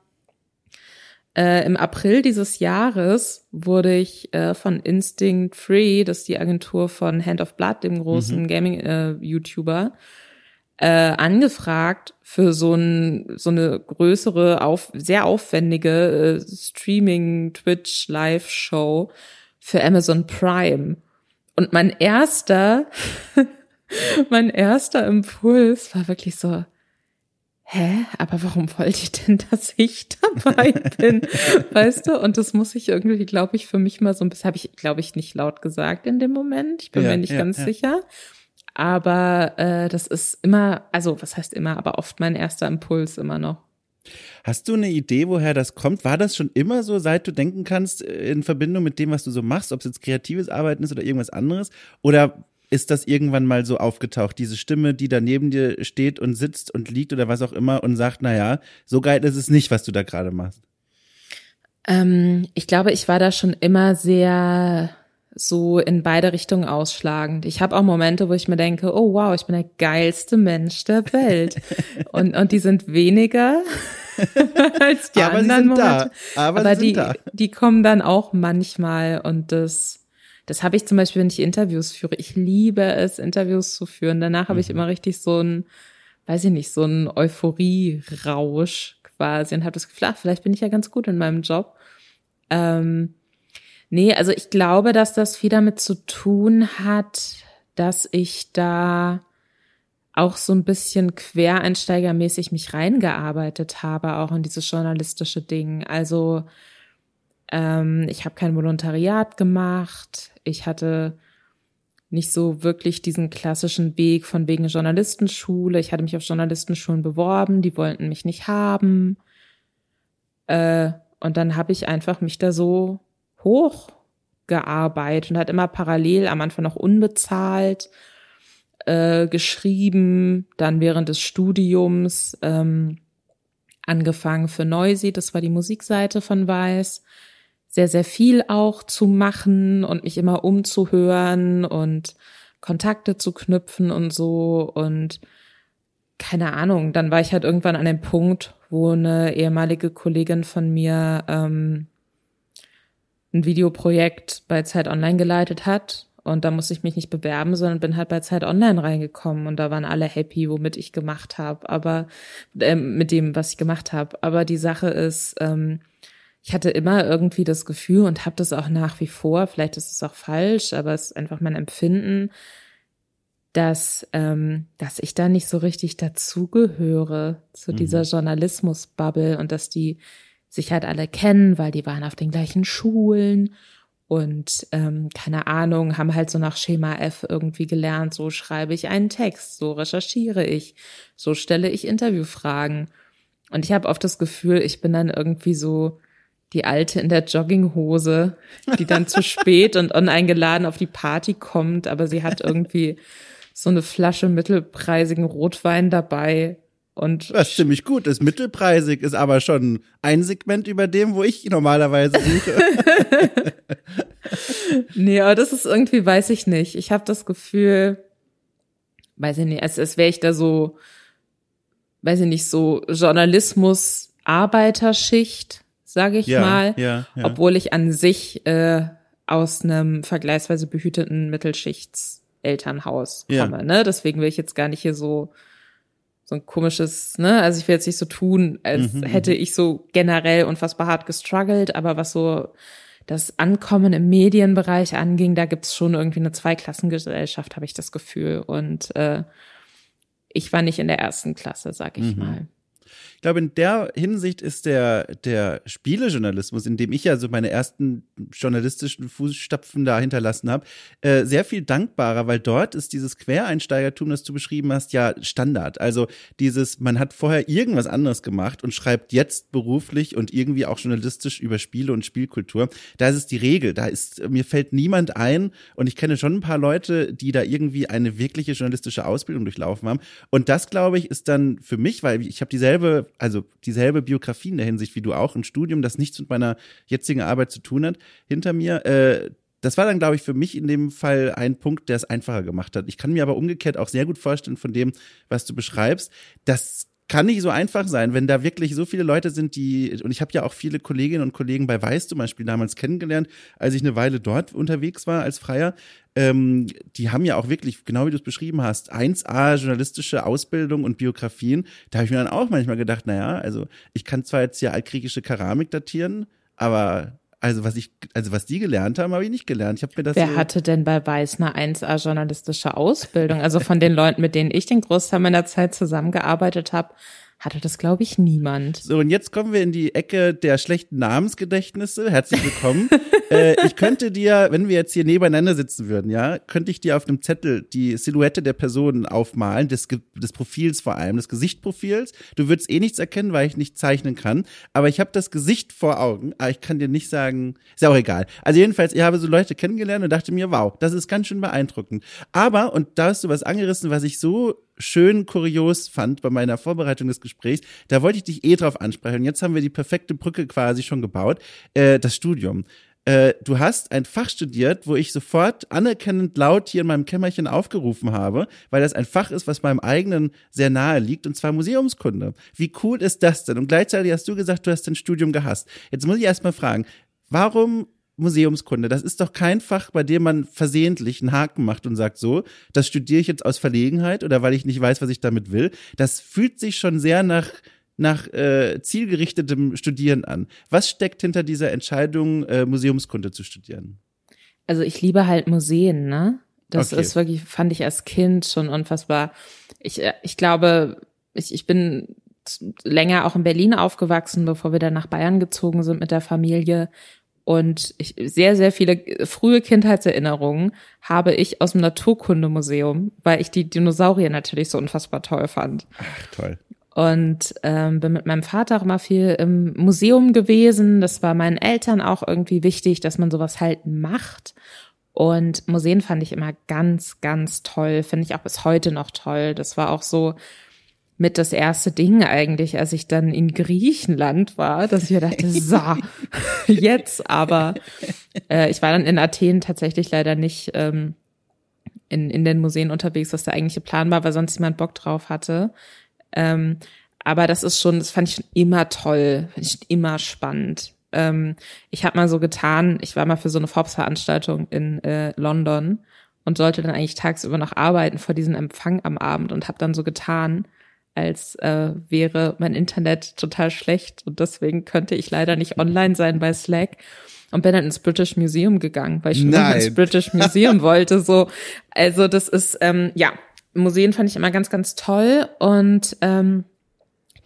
äh, im April dieses Jahres wurde ich äh, von Instinct Free, das ist die Agentur von Hand of Blood, dem großen mhm. Gaming-YouTuber, äh, äh, angefragt für so, ein, so eine größere, auf, sehr aufwendige äh, Streaming-Twitch-Live-Show für Amazon Prime. Und mein erster, [laughs] mein erster Impuls war wirklich so, hä, aber warum wollte ich denn, [laughs] dass ich dabei bin? weißt du? Und das muss ich irgendwie, glaube ich, für mich mal so ein bisschen, habe ich, glaube ich, nicht laut gesagt in dem Moment. Ich bin ja, mir nicht ja, ganz ja. sicher. Aber äh, das ist immer, also was heißt immer, aber oft mein erster Impuls immer noch. Hast du eine Idee, woher das kommt? War das schon immer so, seit du denken kannst, äh, in Verbindung mit dem, was du so machst, ob es jetzt kreatives Arbeiten ist oder irgendwas anderes? Oder ist das irgendwann mal so aufgetaucht, diese Stimme, die da neben dir steht und sitzt und liegt oder was auch immer und sagt, na ja, so geil ist es nicht, was du da gerade machst? Ähm, ich glaube, ich war da schon immer sehr so in beide Richtungen ausschlagend. Ich habe auch Momente, wo ich mir denke, oh wow, ich bin der geilste Mensch der Welt. [laughs] und, und die sind weniger [laughs] als die Aber anderen Momente. Da. Aber, Aber die, da. die kommen dann auch manchmal und das, das habe ich zum Beispiel, wenn ich Interviews führe. Ich liebe es, Interviews zu führen. Danach habe mhm. ich immer richtig so ein, weiß ich nicht, so ein Euphorie-Rausch quasi und habe das Gefühl, ach, vielleicht bin ich ja ganz gut in meinem Job. Ähm, Nee, also ich glaube, dass das viel damit zu tun hat, dass ich da auch so ein bisschen quereinsteigermäßig mich reingearbeitet habe, auch in dieses journalistische Ding. Also Ähm, ich habe kein Volontariat gemacht. Ich hatte nicht so wirklich diesen klassischen Weg von wegen Journalistenschule. Ich hatte mich auf Journalistenschulen beworben, die wollten mich nicht haben. Äh, und dann habe ich einfach mich da so hochgearbeitet und hat immer parallel am Anfang noch unbezahlt äh, geschrieben, dann während des Studiums ähm, angefangen für Noisy, das war die Musikseite von Weiß, sehr, sehr viel auch zu machen und mich immer umzuhören und Kontakte zu knüpfen und so und keine Ahnung, dann war ich halt irgendwann an dem Punkt, wo eine ehemalige Kollegin von mir ähm, ein Videoprojekt bei Zeit Online geleitet hat und da musste ich mich nicht bewerben, sondern bin halt bei Zeit Online reingekommen und da waren alle happy, womit ich gemacht habe, aber äh, mit dem, was ich gemacht habe. Aber die Sache ist, ähm, ich hatte immer irgendwie das Gefühl und habe das auch nach wie vor, vielleicht ist es auch falsch, aber es ist einfach mein Empfinden, dass, ähm, dass ich da nicht so richtig dazugehöre zu mhm. dieser Journalismus-Bubble und dass die sich halt alle kennen, weil die waren auf den gleichen Schulen und ähm, keine Ahnung, haben halt so nach Schema F irgendwie gelernt, so schreibe ich einen Text, so recherchiere ich, so stelle ich Interviewfragen. Und ich habe oft das Gefühl, ich bin dann irgendwie so die Alte in der Jogginghose, die dann zu [laughs] spät und uneingeladen auf die Party kommt, aber sie hat irgendwie so eine Flasche mittelpreisigen Rotwein dabei und das ist ziemlich gut. Das mittelpreisig ist aber schon ein Segment über dem, wo ich normalerweise suche. [laughs] nee, aber das ist irgendwie, weiß ich nicht. Ich habe das Gefühl, weiß ich nicht, als, als wäre ich da so, weiß ich nicht, so Journalismus, Arbeiterschicht, sage ich ja, mal. Ja, ja. Obwohl ich an sich äh, aus einem vergleichsweise behüteten Mittelschichtselternhaus komme. Ne? Deswegen will ich jetzt gar nicht hier so so ein komisches, ne, also ich will jetzt nicht so tun, als mhm, hätte mhm. ich so generell unfassbar hart gestruggelt, aber was so das Ankommen im Medienbereich anging, da gibt's schon irgendwie eine Zweiklassengesellschaft, habe ich das Gefühl. Und äh, ich war nicht in der ersten Klasse, sag ich mhm. mal glaube, in der Hinsicht ist der, der Spielejournalismus, in dem ich ja so meine ersten journalistischen Fußstapfen da hinterlassen habe, äh, sehr viel dankbarer, weil dort ist dieses Quereinsteigertum, das du beschrieben hast, ja Standard. Also dieses, man hat vorher irgendwas anderes gemacht und schreibt jetzt beruflich und irgendwie auch journalistisch über Spiele und Spielkultur. Da ist es die Regel. Da ist, mir fällt niemand ein und ich kenne schon ein paar Leute, die da irgendwie eine wirkliche journalistische Ausbildung durchlaufen haben. Und das, glaube ich, ist dann für mich, weil ich habe dieselbe also dieselbe Biografie in der Hinsicht wie du auch, ein Studium, das nichts mit meiner jetzigen Arbeit zu tun hat, hinter mir. Äh, das war dann, glaube ich, für mich in dem Fall ein Punkt, der es einfacher gemacht hat. Ich kann mir aber umgekehrt auch sehr gut vorstellen von dem, was du beschreibst, dass kann nicht so einfach sein, wenn da wirklich so viele Leute sind, die, und ich habe ja auch viele Kolleginnen und Kollegen bei Weiß zum Beispiel damals kennengelernt, als ich eine Weile dort unterwegs war als Freier, ähm, die haben ja auch wirklich, genau wie du es beschrieben hast, 1A journalistische Ausbildung und Biografien. Da habe ich mir dann auch manchmal gedacht, naja, also ich kann zwar jetzt ja altgriechische Keramik datieren, aber also was ich, also was die gelernt haben, habe ich nicht gelernt. Ich habe mir das. Wer so hatte denn bei Weiß eine 1A journalistische Ausbildung? Also von den Leuten, mit denen ich den Großteil meiner Zeit zusammengearbeitet habe, hatte das, glaube ich, niemand. So, und jetzt kommen wir in die Ecke der schlechten Namensgedächtnisse. Herzlich willkommen. [laughs] äh, ich könnte dir, wenn wir jetzt hier nebeneinander sitzen würden, ja, könnte ich dir auf einem Zettel die Silhouette der Person aufmalen, des, des Profils vor allem, des Gesichtprofils. Du würdest eh nichts erkennen, weil ich nicht zeichnen kann. Aber ich habe das Gesicht vor Augen. Aber ich kann dir nicht sagen, ist ja auch egal. Also jedenfalls, ich habe so Leute kennengelernt und dachte mir, wow, das ist ganz schön beeindruckend. Aber, und da hast du was angerissen, was ich so schön kurios fand bei meiner Vorbereitung des Gesprächs. Da wollte ich dich eh drauf ansprechen. Und jetzt haben wir die perfekte Brücke quasi schon gebaut. Äh, das Studium. Äh, du hast ein Fach studiert, wo ich sofort anerkennend laut hier in meinem Kämmerchen aufgerufen habe, weil das ein Fach ist, was meinem eigenen sehr nahe liegt, und zwar Museumskunde. Wie cool ist das denn? Und gleichzeitig hast du gesagt, du hast dein Studium gehasst. Jetzt muss ich erstmal fragen, warum Museumskunde. Das ist doch kein Fach, bei dem man versehentlich einen Haken macht und sagt, so, das studiere ich jetzt aus Verlegenheit oder weil ich nicht weiß, was ich damit will. Das fühlt sich schon sehr nach nach äh, zielgerichtetem Studieren an. Was steckt hinter dieser Entscheidung, äh, Museumskunde zu studieren? Also ich liebe halt Museen, ne? Das okay. ist wirklich, fand ich als Kind schon unfassbar. Ich, äh, ich glaube, ich, ich bin länger auch in Berlin aufgewachsen, bevor wir dann nach Bayern gezogen sind mit der Familie. Und ich, sehr, sehr viele frühe Kindheitserinnerungen habe ich aus dem Naturkundemuseum, weil ich die Dinosaurier natürlich so unfassbar toll fand. Ach, toll. Und ähm, bin mit meinem Vater auch immer viel im Museum gewesen. Das war meinen Eltern auch irgendwie wichtig, dass man sowas halt macht. Und Museen fand ich immer ganz, ganz toll. Finde ich auch bis heute noch toll. Das war auch so mit das erste Ding eigentlich, als ich dann in Griechenland war, dass ich mir dachte, so, [laughs] jetzt aber. Äh, ich war dann in Athen tatsächlich leider nicht ähm, in, in den Museen unterwegs, was der eigentliche Plan war, weil sonst jemand Bock drauf hatte. Ähm, aber das ist schon, das fand ich schon immer toll, fand ich immer spannend. Ähm, ich habe mal so getan, ich war mal für so eine Forbes-Veranstaltung in äh, London und sollte dann eigentlich tagsüber noch arbeiten vor diesem Empfang am Abend und habe dann so getan, als äh, wäre mein Internet total schlecht. Und deswegen könnte ich leider nicht online sein bei Slack. Und bin dann ins British Museum gegangen, weil ich schon ins British Museum [laughs] wollte. So, also das ist ähm, ja Museen fand ich immer ganz ganz toll. Und ähm,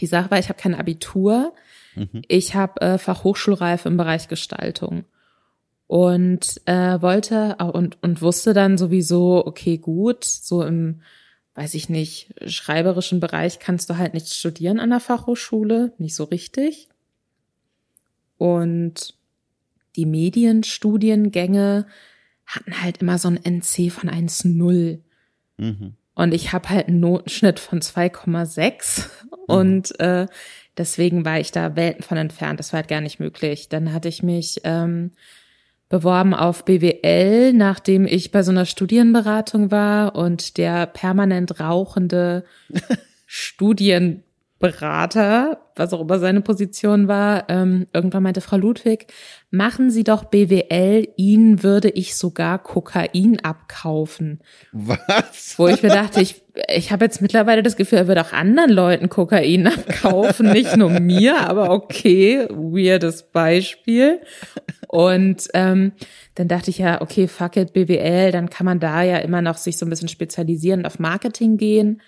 die Sache war, ich habe kein Abitur, mhm. ich habe äh, Fachhochschulreife im Bereich Gestaltung. Und äh, wollte und und wusste dann sowieso okay gut so im weiß ich nicht, schreiberischen Bereich kannst du halt nicht studieren an der Fachhochschule, nicht so richtig. Und die Medienstudiengänge hatten halt immer so ein NC von 1,0. Mhm. Und ich habe halt einen Notenschnitt von 2,6 mhm. und äh, deswegen war ich da Welten von entfernt. Das war halt gar nicht möglich. Dann hatte ich mich ähm, beworben auf BWL, nachdem ich bei so einer Studienberatung war und der permanent rauchende [laughs] Studienberater, was auch immer seine Position war, ähm, irgendwann meinte Frau Ludwig, machen Sie doch BWL, Ihnen würde ich sogar Kokain abkaufen. Was? Wo ich mir dachte, ich, ich habe jetzt mittlerweile das Gefühl, er würde auch anderen Leuten Kokain abkaufen, nicht nur mir, aber okay, weirdes Beispiel. Und ähm, dann dachte ich ja, okay, fuck it, BWL, dann kann man da ja immer noch sich so ein bisschen spezialisieren und auf Marketing gehen.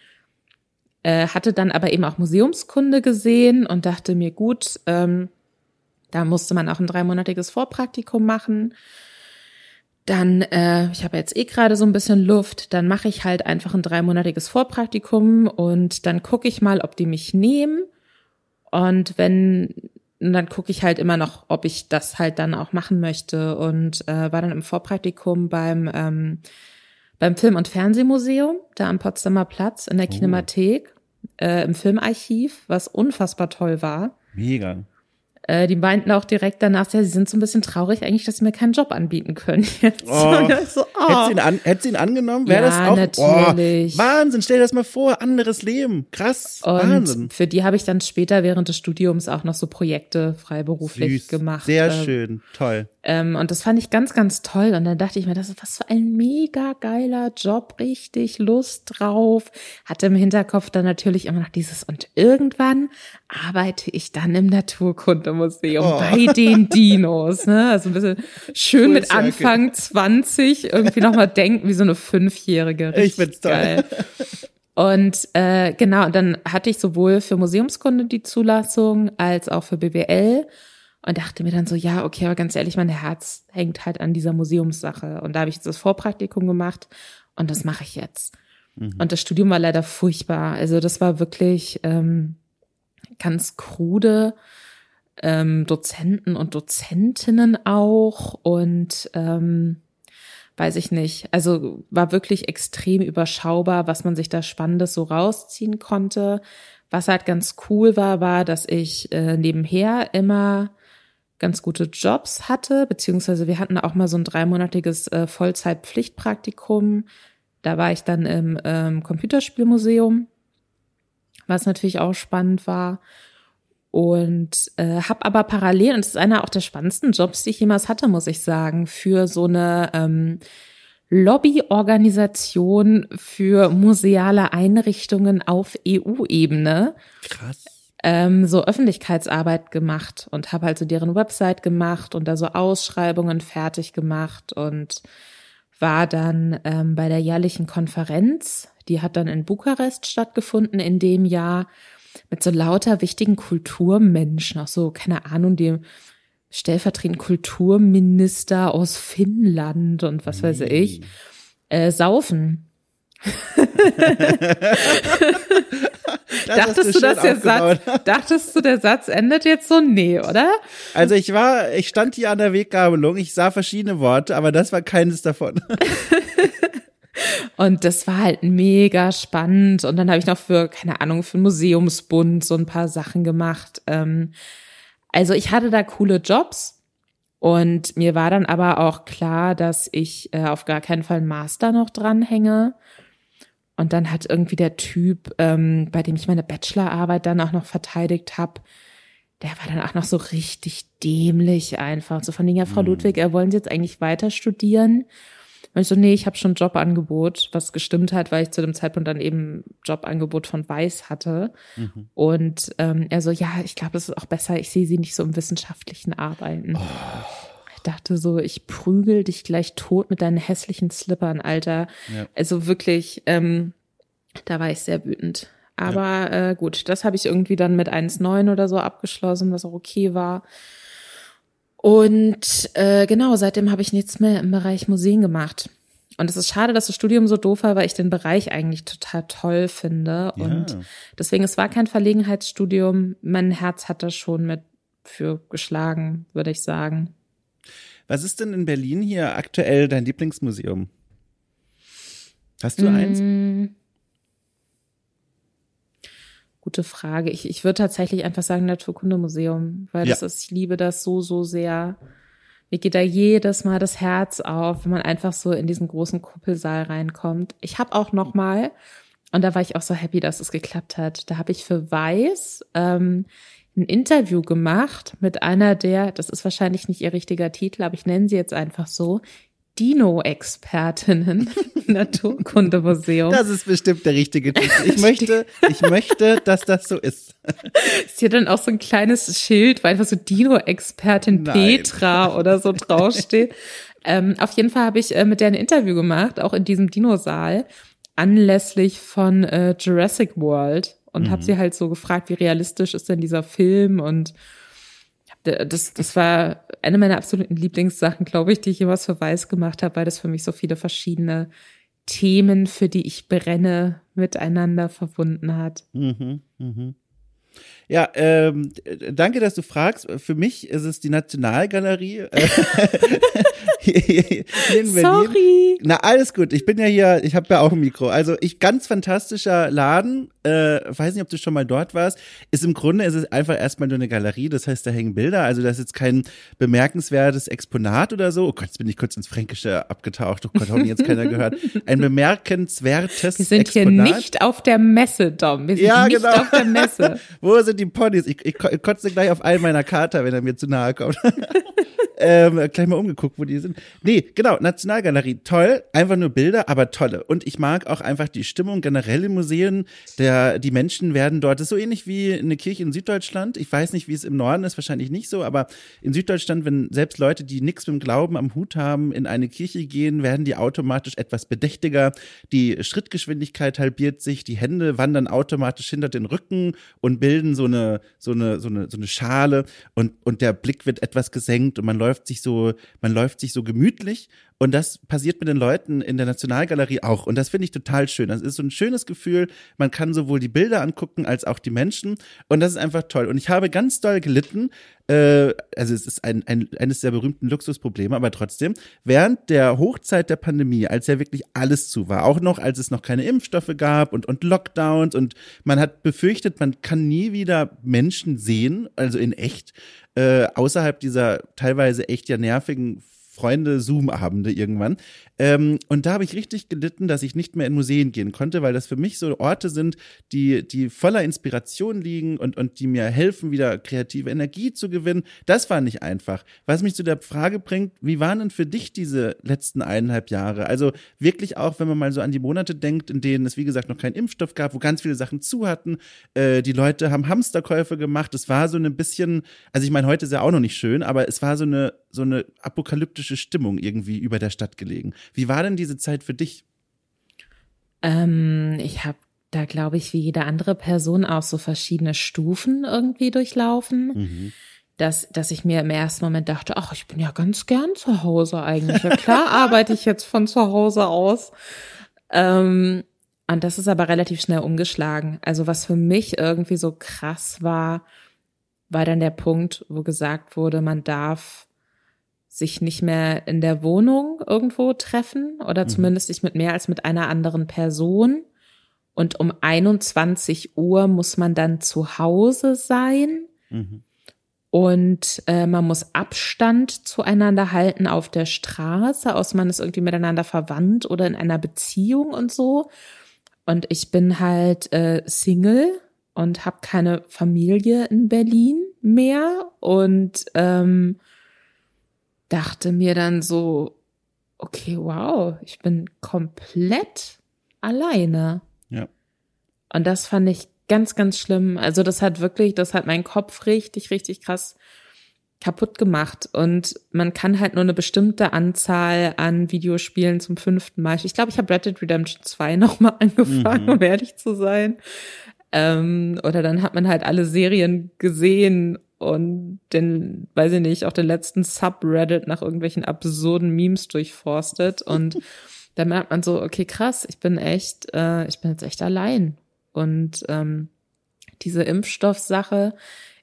Äh, hatte dann aber eben auch Museumskunde gesehen und dachte mir, gut, ähm, da musste man auch ein dreimonatiges Vorpraktikum machen. Dann, äh, ich habe jetzt eh gerade so ein bisschen Luft, dann mache ich halt einfach ein dreimonatiges Vorpraktikum und dann gucke ich mal, ob die mich nehmen. Und wenn, dann gucke ich halt immer noch, ob ich das halt dann auch machen möchte. Und äh, war dann im Vorpraktikum beim, ähm, beim Film- und Fernsehmuseum, da am Potsdamer Platz in der oh. Kinemathek, äh, im Filmarchiv, was unfassbar toll war. Mega. Äh, die meinten auch direkt danach, ja, sie sind so ein bisschen traurig eigentlich, dass sie mir keinen Job anbieten können [laughs] jetzt. Oh. so, oh. Hätte, sie ihn an, hätte sie ihn angenommen? Wäre ja, das auch natürlich. Oh, Wahnsinn, stell dir das mal vor, anderes Leben. Krass, Und Wahnsinn. Für die habe ich dann später während des Studiums auch noch so Projekte freiberuflich Süß. gemacht. Sehr äh, schön, toll. Ähm, und das fand ich ganz, ganz toll. Und dann dachte ich mir, das ist was für ein mega geiler Job, richtig Lust drauf. Hatte im Hinterkopf dann natürlich immer noch dieses, und irgendwann arbeite ich dann im Naturkundemuseum oh. bei den Dinos. Ne? Also ein bisschen schön mit Anfang 20 irgendwie nochmal denken wie so eine Fünfjährige. Richtig ich find's toll. geil. Und äh, genau, und dann hatte ich sowohl für Museumskunde die Zulassung als auch für BWL und dachte mir dann so, ja, okay, aber ganz ehrlich, mein Herz hängt halt an dieser Museumssache. Und da habe ich jetzt das Vorpraktikum gemacht und das mache ich jetzt. Mhm. Und das Studium war leider furchtbar. Also das war wirklich ähm, ganz krude. Ähm, Dozenten und Dozentinnen auch und ähm, weiß ich nicht. Also war wirklich extrem überschaubar, was man sich da Spannendes so rausziehen konnte. Was halt ganz cool war, war, dass ich äh, nebenher immer ganz gute Jobs hatte, beziehungsweise wir hatten auch mal so ein dreimonatiges äh, Vollzeit-Pflichtpraktikum. Da war ich dann im ähm, Computerspielmuseum, was natürlich auch spannend war. Und äh, habe aber parallel, und das ist einer auch der spannendsten Jobs, die ich jemals hatte, muss ich sagen, für so eine ähm, Lobbyorganisation für museale Einrichtungen auf EU-Ebene. Krass ähm, so Öffentlichkeitsarbeit gemacht und habe halt so deren Website gemacht und da so Ausschreibungen fertig gemacht und war dann ähm, bei der jährlichen Konferenz, die hat dann in Bukarest stattgefunden in dem Jahr mit so lauter wichtigen Kulturmenschen, auch so, keine Ahnung, die stellvertretend Kulturminister aus Finnland und was weiß ich, äh, saufen. [laughs] [laughs] dachtest du, dass der Satz, dachtest du, der Satz endet jetzt so? Nee, oder? Also ich war, ich stand hier an der Weggabelung, ich sah verschiedene Worte, aber das war keines davon. Und das war halt mega spannend. Und dann habe ich noch für, keine Ahnung, für einen Museumsbund so ein paar Sachen gemacht. Ähm, also ich hatte da coole Jobs. Und mir war dann aber auch klar, dass ich äh, auf gar keinen Fall einen Master noch dranhänge. Und dann hat irgendwie der Typ, ähm, bei dem ich meine Bachelorarbeit dann auch noch verteidigt habe, der war dann auch noch so richtig dämlich einfach. So von den ja, Frau mhm. Ludwig, äh, wollen Sie jetzt eigentlich weiter studieren? Und ich so, nee, ich habe schon Jobangebot, was gestimmt hat, weil ich zu dem Zeitpunkt dann eben Jobangebot von Weiß hatte. Mhm. Und ähm, er so, ja, ich glaube, es ist auch besser, ich sehe sie nicht so im wissenschaftlichen Arbeiten. Oh. Ich dachte so, ich prügel dich gleich tot mit deinen hässlichen Slippern, Alter. Ja. Also wirklich, ähm, da war ich sehr wütend. Aber ja. äh, gut, das habe ich irgendwie dann mit 1,9 oder so abgeschlossen, was auch okay war. Und äh, genau, seitdem habe ich nichts mehr im Bereich Museen gemacht. Und es ist schade, dass das Studium so doof war, weil ich den Bereich eigentlich total toll finde. Ja. Und deswegen, es war kein Verlegenheitsstudium. Mein Herz hat da schon mit für geschlagen, würde ich sagen. Was ist denn in Berlin hier aktuell dein Lieblingsmuseum? Hast du mmh. eins? Gute Frage. Ich, ich würde tatsächlich einfach sagen Naturkundemuseum, weil ja. das ist, ich liebe das so, so sehr. Mir geht da jedes Mal das Herz auf, wenn man einfach so in diesen großen Kuppelsaal reinkommt. Ich habe auch noch mal, und da war ich auch so happy, dass es geklappt hat. Da habe ich für Weiß ähm, ein Interview gemacht mit einer der, das ist wahrscheinlich nicht ihr richtiger Titel, aber ich nenne sie jetzt einfach so, Dino-Expertinnen [laughs] Naturkundemuseum. Das ist bestimmt der richtige Titel. Ich [laughs] möchte, ich möchte, dass das so ist. Ist hier dann auch so ein kleines Schild, weil einfach so Dino-Expertin Petra oder so [laughs] draufsteht. ähm, auf jeden Fall habe ich äh, mit der ein Interview gemacht, auch in diesem Dinosaal, anlässlich von äh, Jurassic World und mhm. habe sie halt so gefragt, wie realistisch ist denn dieser Film und das, das war eine meiner absoluten Lieblingssachen, glaube ich, die ich jemals für Weiß gemacht habe, weil das für mich so viele verschiedene Themen, für die ich brenne, miteinander verbunden hat. Mhm, mhm. Ja, ähm, danke, dass du fragst. Für mich ist es die Nationalgalerie. [laughs] Sorry. Na, alles gut. Ich bin ja hier, ich habe ja auch ein Mikro. Also ich ganz fantastischer Laden. Äh, weiß nicht, ob du schon mal dort warst. Ist im Grunde ist es einfach erstmal nur eine Galerie. Das heißt, da hängen Bilder. Also das ist jetzt kein bemerkenswertes Exponat oder so. Oh Gott, jetzt bin ich kurz ins Fränkische abgetaucht. Oh Gott, hoffentlich jetzt keiner gehört. Ein bemerkenswertes Wir sind Exponat. hier nicht auf der Messe, Dom. Wir sind ja, nicht genau. auf der Messe. [laughs] Wo sind die Ponys? Ich, ich, ich kotze gleich auf einen meiner Kater, wenn er mir zu nahe kommt. [laughs] ähm, gleich mal umgeguckt, wo die sind. Nee, genau, Nationalgalerie, toll, einfach nur Bilder, aber tolle. Und ich mag auch einfach die Stimmung generell in Museen. Der, die Menschen werden dort, das ist so ähnlich wie eine Kirche in Süddeutschland. Ich weiß nicht, wie es im Norden ist, wahrscheinlich nicht so, aber in Süddeutschland, wenn selbst Leute, die nichts mit dem Glauben am Hut haben, in eine Kirche gehen, werden die automatisch etwas bedächtiger. Die Schrittgeschwindigkeit halbiert sich, die Hände wandern automatisch hinter den Rücken und bilden so eine, so eine, so eine, so eine Schale und, und der Blick wird etwas gesenkt und man läuft läuft sich so, man läuft sich so gemütlich und das passiert mit den Leuten in der Nationalgalerie auch. Und das finde ich total schön. Das ist so ein schönes Gefühl. Man kann sowohl die Bilder angucken als auch die Menschen. Und das ist einfach toll. Und ich habe ganz doll gelitten. Äh, also es ist ein, ein, eines der berühmten Luxusprobleme, aber trotzdem, während der Hochzeit der Pandemie, als ja wirklich alles zu war, auch noch, als es noch keine Impfstoffe gab und, und Lockdowns und man hat befürchtet, man kann nie wieder Menschen sehen, also in echt, äh, außerhalb dieser teilweise echt ja nervigen Freunde Zoom-Abende irgendwann. Ähm, und da habe ich richtig gelitten, dass ich nicht mehr in Museen gehen konnte, weil das für mich so Orte sind, die, die voller Inspiration liegen und, und die mir helfen, wieder kreative Energie zu gewinnen. Das war nicht einfach. Was mich zu der Frage bringt, wie waren denn für dich diese letzten eineinhalb Jahre? Also wirklich auch, wenn man mal so an die Monate denkt, in denen es, wie gesagt, noch keinen Impfstoff gab, wo ganz viele Sachen zu hatten. Äh, die Leute haben Hamsterkäufe gemacht. Es war so ein bisschen, also ich meine, heute ist ja auch noch nicht schön, aber es war so eine, so eine apokalyptische Stimmung irgendwie über der Stadt gelegen. Wie war denn diese Zeit für dich? Ähm, ich habe da, glaube ich, wie jede andere Person auch so verschiedene Stufen irgendwie durchlaufen. Mhm. dass, dass ich mir im ersten Moment dachte, ach, ich bin ja ganz gern zu Hause eigentlich. Ja klar [laughs] arbeite ich jetzt von zu Hause aus. Ähm, und das ist aber relativ schnell umgeschlagen. Also was für mich irgendwie so krass war, war dann der Punkt, wo gesagt wurde, man darf sich nicht mehr in der Wohnung irgendwo treffen oder mhm. zumindest nicht mit mehr als mit einer anderen Person. Und um 21 Uhr muss man dann zu Hause sein. Mhm. Und äh, man muss Abstand zueinander halten auf der Straße, aus man ist irgendwie miteinander verwandt oder in einer Beziehung und so. Und ich bin halt äh, Single und habe keine Familie in Berlin mehr und ähm, dachte mir dann so, okay, wow, ich bin komplett alleine. Ja. Und das fand ich ganz, ganz schlimm. Also das hat wirklich, das hat meinen Kopf richtig, richtig krass kaputt gemacht. Und man kann halt nur eine bestimmte Anzahl an Videospielen zum fünften Mal. Ich glaube, ich habe Red Dead Redemption 2 [laughs] nochmal angefangen, mhm. um ehrlich zu sein. Ähm, oder dann hat man halt alle Serien gesehen und den, weiß ich nicht, auch den letzten Subreddit nach irgendwelchen absurden Memes durchforstet. [laughs] Und da merkt man so, okay, krass, ich bin echt, äh, ich bin jetzt echt allein. Und ähm, diese Impfstoffsache,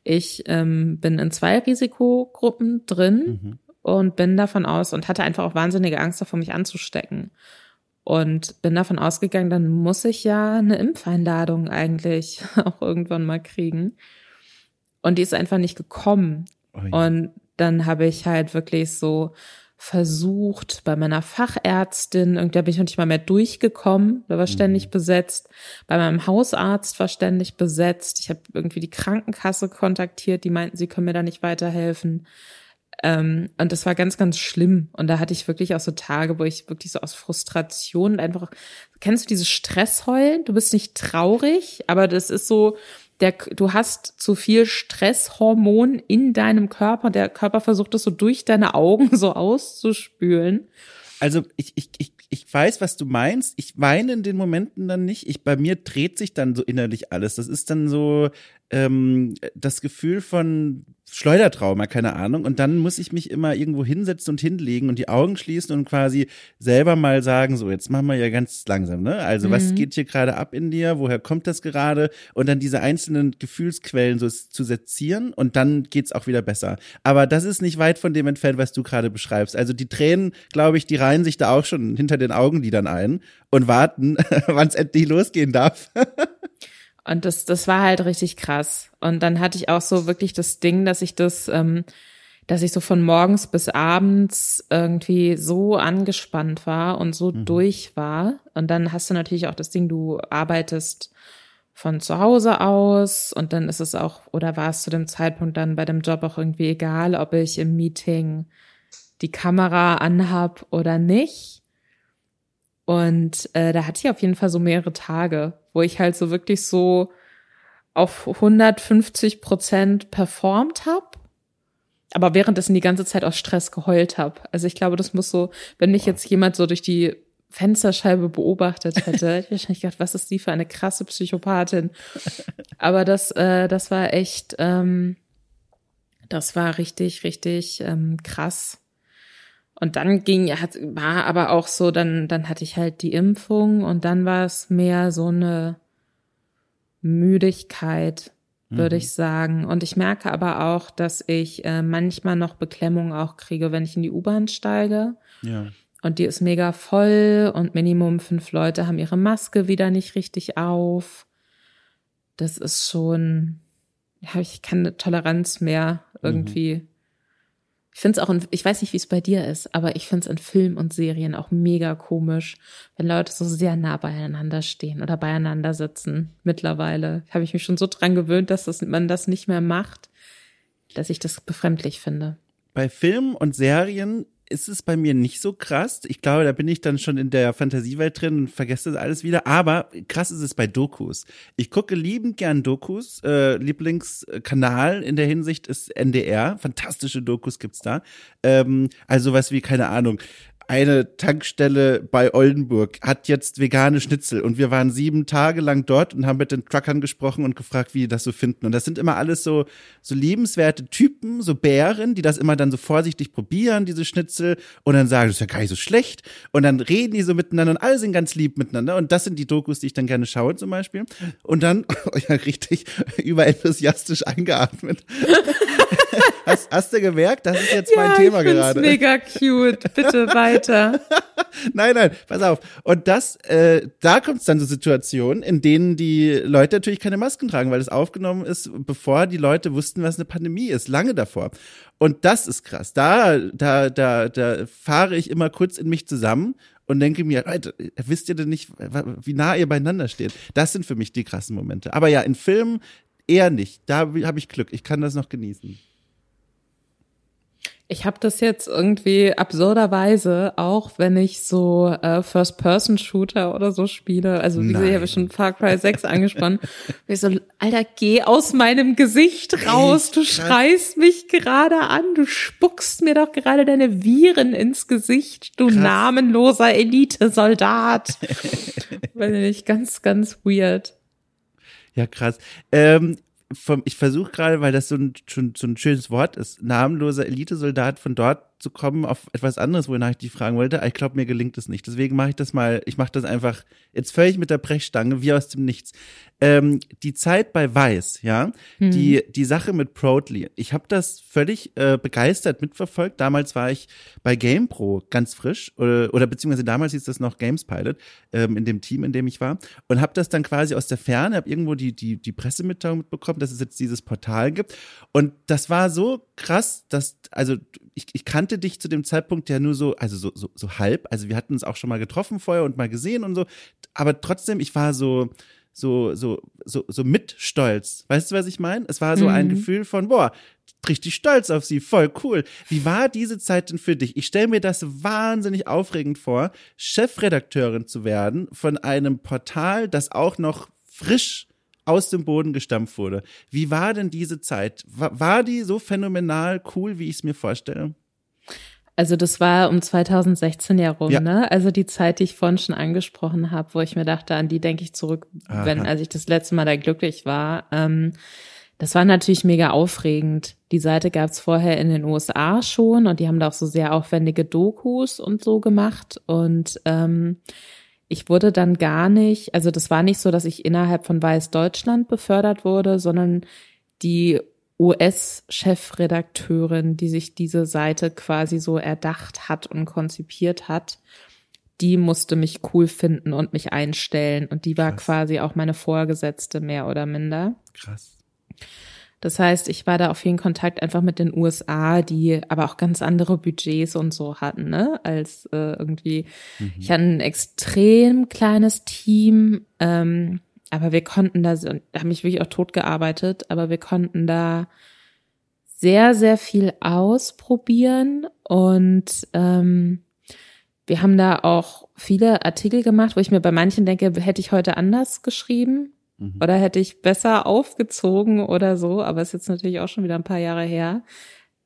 ich ähm, bin in zwei Risikogruppen drin mhm. und bin davon aus und hatte einfach auch wahnsinnige Angst davor, mich anzustecken. Und bin davon ausgegangen, dann muss ich ja eine Impfeinladung eigentlich [laughs] auch irgendwann mal kriegen. Und die ist einfach nicht gekommen. Oh ja. Und dann habe ich halt wirklich so versucht, bei meiner Fachärztin, irgendwie bin ich noch nicht mal mehr durchgekommen, da war ständig mhm. besetzt. Bei meinem Hausarzt war ständig besetzt. Ich habe irgendwie die Krankenkasse kontaktiert, die meinten, sie können mir da nicht weiterhelfen. Ähm, und das war ganz, ganz schlimm. Und da hatte ich wirklich auch so Tage, wo ich wirklich so aus Frustration einfach, kennst du dieses Stressheulen? Du bist nicht traurig, aber das ist so, der, du hast zu viel Stresshormon in deinem Körper. Der Körper versucht es so durch deine Augen [laughs] so auszuspülen. Also ich, ich, ich, ich weiß, was du meinst. Ich weine in den Momenten dann nicht. Ich, bei mir dreht sich dann so innerlich alles. Das ist dann so ähm, das Gefühl von Schleudertrauma, keine Ahnung. Und dann muss ich mich immer irgendwo hinsetzen und hinlegen und die Augen schließen und quasi selber mal sagen, so, jetzt machen wir ja ganz langsam, ne? Also, mhm. was geht hier gerade ab in dir? Woher kommt das gerade? Und dann diese einzelnen Gefühlsquellen so zu sezieren und dann geht's auch wieder besser. Aber das ist nicht weit von dem entfernt, was du gerade beschreibst. Also, die Tränen, glaube ich, die reihen sich da auch schon hinter den Augenlidern ein und warten, [laughs] wann es endlich losgehen darf. [laughs] Und das, das war halt richtig krass. Und dann hatte ich auch so wirklich das Ding, dass ich das, ähm, dass ich so von morgens bis abends irgendwie so angespannt war und so mhm. durch war. Und dann hast du natürlich auch das Ding, du arbeitest von zu Hause aus und dann ist es auch, oder war es zu dem Zeitpunkt dann bei dem Job auch irgendwie egal, ob ich im Meeting die Kamera anhab oder nicht. Und äh, da hatte ich auf jeden Fall so mehrere Tage, wo ich halt so wirklich so auf 150 Prozent performt habe, aber währenddessen die ganze Zeit aus Stress geheult habe. Also ich glaube, das muss so, wenn mich jetzt jemand so durch die Fensterscheibe beobachtet hätte, hätte ich wahrscheinlich gedacht, was ist die für eine krasse Psychopathin. [laughs] Aber das, äh, das war echt, ähm, das war richtig, richtig ähm, krass. Und dann ging, hat, war aber auch so, dann, dann hatte ich halt die Impfung und dann war es mehr so eine Müdigkeit, würde mhm. ich sagen. Und ich merke aber auch, dass ich äh, manchmal noch Beklemmung auch kriege, wenn ich in die U-Bahn steige. Ja. Und die ist mega voll und Minimum fünf Leute haben ihre Maske wieder nicht richtig auf. Das ist schon, habe ich keine Toleranz mehr irgendwie. Mhm ich finde es auch, in, ich weiß nicht, wie es bei dir ist, aber ich finde es in Filmen und Serien auch mega komisch, wenn Leute so sehr nah beieinander stehen oder beieinander sitzen. Mittlerweile habe ich mich schon so dran gewöhnt, dass das, man das nicht mehr macht, dass ich das befremdlich finde. Bei Filmen und Serien ist es bei mir nicht so krass. Ich glaube, da bin ich dann schon in der Fantasiewelt drin und vergesse das alles wieder. Aber krass ist es bei Dokus. Ich gucke liebend gern Dokus. Äh, Lieblingskanal in der Hinsicht ist NDR. Fantastische Dokus gibt's da. Ähm, also was wie, keine Ahnung, eine Tankstelle bei Oldenburg hat jetzt vegane Schnitzel und wir waren sieben Tage lang dort und haben mit den Truckern gesprochen und gefragt, wie die das so finden. Und das sind immer alles so, so liebenswerte Typen, so Bären, die das immer dann so vorsichtig probieren, diese Schnitzel, und dann sagen, das ist ja gar nicht so schlecht. Und dann reden die so miteinander und alle sind ganz lieb miteinander. Und das sind die Dokus, die ich dann gerne schaue zum Beispiel. Und dann, [laughs] ja, richtig [laughs] überenthusiastisch eingeatmet. [laughs] hast, hast du gemerkt? Das ist jetzt ja, mein Thema ich gerade. mega cute. Bitte weiter. [laughs] nein, nein, pass auf. Und das, äh, da kommt es dann zu Situationen, in denen die Leute natürlich keine Masken tragen, weil es aufgenommen ist, bevor die Leute wussten, was eine Pandemie ist, lange davor. Und das ist krass. Da, da, da, da fahre ich immer kurz in mich zusammen und denke mir, Leute, wisst ihr denn nicht, wie nah ihr beieinander steht? Das sind für mich die krassen Momente. Aber ja, in Filmen eher nicht. Da habe ich Glück. Ich kann das noch genießen. Ich habe das jetzt irgendwie absurderweise, auch wenn ich so äh, First-Person-Shooter oder so spiele, also wie gesagt, ich habe schon Far Cry 6 angespannt, [laughs] ich so, Alter, geh aus meinem Gesicht raus, du schreist mich gerade an, du spuckst mir doch gerade deine Viren ins Gesicht, du Krass. namenloser Elite-Soldat. [laughs] Weiß ich nicht, ganz, ganz weird. Ja, krass. Ähm, vom, ich versuche gerade, weil das so ein, schon so ein schönes Wort ist, namenloser Elitesoldat von dort zu kommen auf etwas anderes, wonach ich dich fragen wollte. Ich glaube, mir gelingt es nicht. Deswegen mache ich das mal, ich mache das einfach jetzt völlig mit der Brechstange, wie aus dem Nichts. Ähm, die Zeit bei Weiß, ja, mhm. die, die Sache mit Proudly. Ich habe das völlig äh, begeistert mitverfolgt. Damals war ich bei GamePro ganz frisch, oder, oder beziehungsweise damals hieß das noch Games Pilot, ähm, in dem Team, in dem ich war. Und habe das dann quasi aus der Ferne, habe irgendwo die, die, die Pressemitteilung mitbekommen, dass es jetzt dieses Portal gibt. Und das war so krass, dass, also ich, ich kannte dich zu dem Zeitpunkt ja nur so, also so, so, so halb. Also wir hatten uns auch schon mal getroffen vorher und mal gesehen und so. Aber trotzdem, ich war so, so, so, so, so mit stolz. Weißt du, was ich meine? Es war so mhm. ein Gefühl von, boah, richtig stolz auf sie, voll cool. Wie war diese Zeit denn für dich? Ich stelle mir das wahnsinnig aufregend vor, Chefredakteurin zu werden von einem Portal, das auch noch frisch aus dem Boden gestampft wurde. Wie war denn diese Zeit? War, war die so phänomenal cool, wie ich es mir vorstelle? Also das war um 2016 herum, ja. ne? Also die Zeit, die ich vorhin schon angesprochen habe, wo ich mir dachte, an die denke ich zurück, Aha. wenn als ich das letzte Mal da glücklich war. Ähm, das war natürlich mega aufregend. Die Seite gab es vorher in den USA schon und die haben da auch so sehr aufwendige Dokus und so gemacht. Und ähm, ich wurde dann gar nicht, also das war nicht so, dass ich innerhalb von Weiß Deutschland befördert wurde, sondern die US-Chefredakteurin, die sich diese Seite quasi so erdacht hat und konzipiert hat, die musste mich cool finden und mich einstellen. Und die war Krass. quasi auch meine Vorgesetzte, mehr oder minder. Krass. Das heißt, ich war da auf jeden Kontakt einfach mit den USA, die aber auch ganz andere Budgets und so hatten, ne? Als äh, irgendwie. Mhm. Ich hatte ein extrem kleines Team, ähm, aber wir konnten da, da haben mich wirklich auch tot gearbeitet, aber wir konnten da sehr, sehr viel ausprobieren und ähm, wir haben da auch viele Artikel gemacht, wo ich mir bei manchen denke, hätte ich heute anders geschrieben. Mhm. Oder hätte ich besser aufgezogen oder so, aber ist jetzt natürlich auch schon wieder ein paar Jahre her.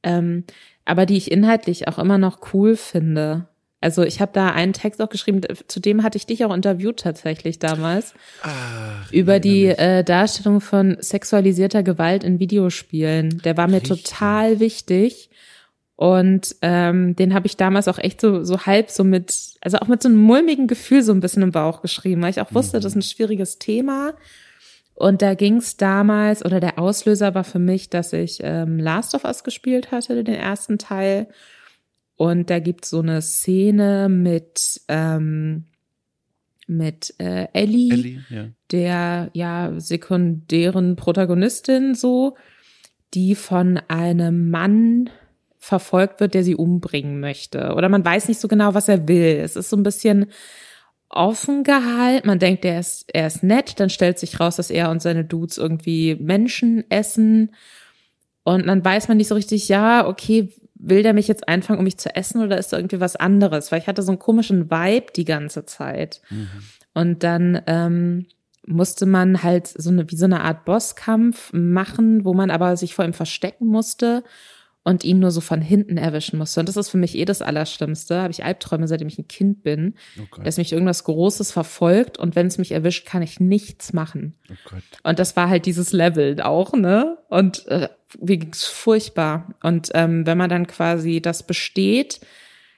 Ähm, aber die ich inhaltlich auch immer noch cool finde. Also ich habe da einen Text auch geschrieben, zu dem hatte ich dich auch interviewt tatsächlich damals, Ach, über die äh, Darstellung von sexualisierter Gewalt in Videospielen. Der war mir Richtig. total wichtig. Und ähm, den habe ich damals auch echt so, so halb so mit, also auch mit so einem mulmigen Gefühl so ein bisschen im Bauch geschrieben, weil ich auch wusste, mhm. das ist ein schwieriges Thema. Und da ging es damals, oder der Auslöser war für mich, dass ich ähm, Last of Us gespielt hatte, den ersten Teil. Und da gibt so eine Szene mit, ähm, mit äh, Ellie, Ellie ja. der ja sekundären Protagonistin so, die von einem Mann verfolgt wird, der sie umbringen möchte. Oder man weiß nicht so genau, was er will. Es ist so ein bisschen offen gehalten. Man denkt, er ist, er ist nett, dann stellt sich raus, dass er und seine Dudes irgendwie Menschen essen. Und dann weiß man nicht so richtig, ja, okay, will der mich jetzt einfangen, um mich zu essen oder ist da irgendwie was anderes? Weil ich hatte so einen komischen Vibe die ganze Zeit. Mhm. Und dann ähm, musste man halt so eine, wie so eine Art Bosskampf machen, wo man aber sich vor ihm verstecken musste. Und ihn nur so von hinten erwischen musste. Und das ist für mich eh das Allerschlimmste. Habe ich Albträume, seitdem ich ein Kind bin, oh dass mich irgendwas Großes verfolgt und wenn es mich erwischt, kann ich nichts machen. Oh und das war halt dieses Level auch, ne? Und äh, wie ging's furchtbar. Und ähm, wenn man dann quasi das besteht,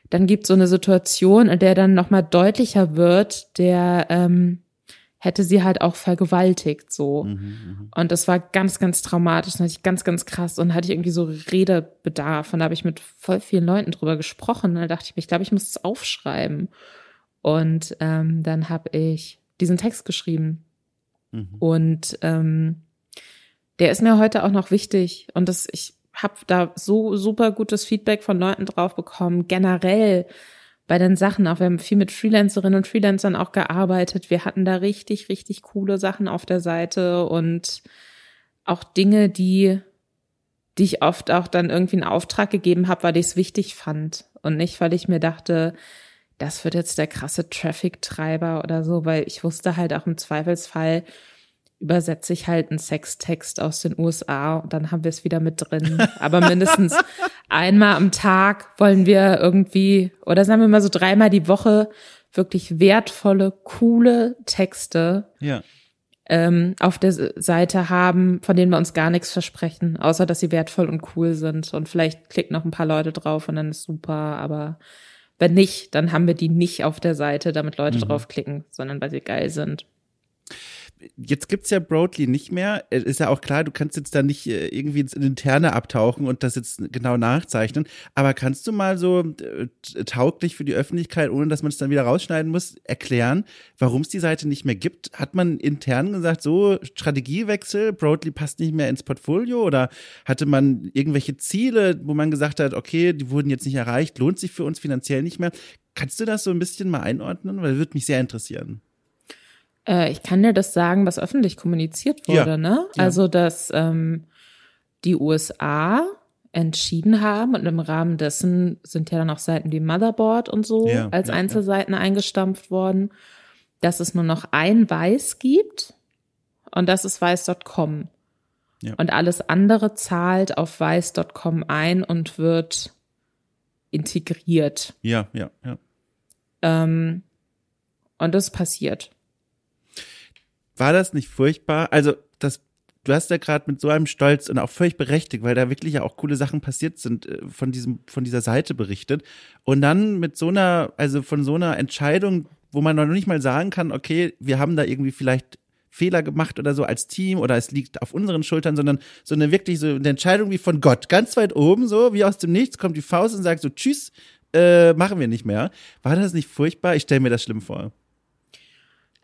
dann gibt so eine Situation, in der dann nochmal deutlicher wird, der ähm, hätte sie halt auch vergewaltigt so. Mhm, mhm, und das war ganz, ganz traumatisch. Das hatte ich ganz, ganz krass und hatte ich irgendwie so Redebedarf. Und da habe ich mit voll vielen Leuten drüber gesprochen. Und da dachte ich mir, ich glaube, ich muss es aufschreiben. Und ähm, dann habe ich diesen Text geschrieben. Mhm. Und ähm, der ist mir heute auch noch wichtig. Und das, ich habe da so super gutes Feedback von Leuten drauf bekommen. Generell bei den Sachen auch. Wir haben viel mit Freelancerinnen und Freelancern auch gearbeitet. Wir hatten da richtig, richtig coole Sachen auf der Seite und auch Dinge, die, die ich oft auch dann irgendwie einen Auftrag gegeben habe, weil ich es wichtig fand und nicht, weil ich mir dachte, das wird jetzt der krasse Traffic-Treiber oder so, weil ich wusste halt auch im Zweifelsfall, übersetze ich halt einen Sextext aus den USA und dann haben wir es wieder mit drin. Aber mindestens [laughs] einmal am Tag wollen wir irgendwie, oder sagen wir mal so dreimal die Woche, wirklich wertvolle, coole Texte ja. ähm, auf der Seite haben, von denen wir uns gar nichts versprechen, außer dass sie wertvoll und cool sind. Und vielleicht klicken noch ein paar Leute drauf und dann ist super, aber wenn nicht, dann haben wir die nicht auf der Seite, damit Leute mhm. draufklicken, sondern weil sie geil sind jetzt gibt's ja Broadly nicht mehr. Ist ja auch klar, du kannst jetzt da nicht äh, irgendwie ins Interne abtauchen und das jetzt genau nachzeichnen. Aber kannst du mal so äh, tauglich für die Öffentlichkeit, ohne dass man es dann wieder rausschneiden muss, erklären, warum es die Seite nicht mehr gibt? Hat man intern gesagt, so Strategiewechsel, Broadly passt nicht mehr ins Portfolio? Oder hatte man irgendwelche Ziele, wo man gesagt hat, okay, die wurden jetzt nicht erreicht, lohnt sich für uns finanziell nicht mehr? Kannst du das so ein bisschen mal einordnen? Weil das würde mich sehr interessieren. Äh, ich kann dir das sagen, was öffentlich kommuniziert wurde, ja. ne? Ja. Also, dass ähm, die USA entschieden haben und im Rahmen dessen sind ja dann auch Seiten wie Motherboard und so ja, als Einzelseiten eingestampft worden, dass es nur noch ein Weiß gibt und das ist weiß.com. Ja. Und alles andere zahlt auf weiß.com ein und wird integriert. Ja, ja, ja. Ähm, und das passiert war das nicht furchtbar? Also, das, du hast ja gerade mit so einem Stolz und auch völlig berechtigt, weil da wirklich ja auch coole Sachen passiert sind, äh, von diesem, von dieser Seite berichtet. Und dann mit so einer, also von so einer Entscheidung, wo man noch nicht mal sagen kann, okay, wir haben da irgendwie vielleicht Fehler gemacht oder so als Team oder es liegt auf unseren Schultern, sondern so eine wirklich so eine Entscheidung wie von Gott, ganz weit oben, so wie aus dem Nichts kommt die Faust und sagt so, tschüss, äh, machen wir nicht mehr. War das nicht furchtbar? Ich stelle mir das schlimm vor.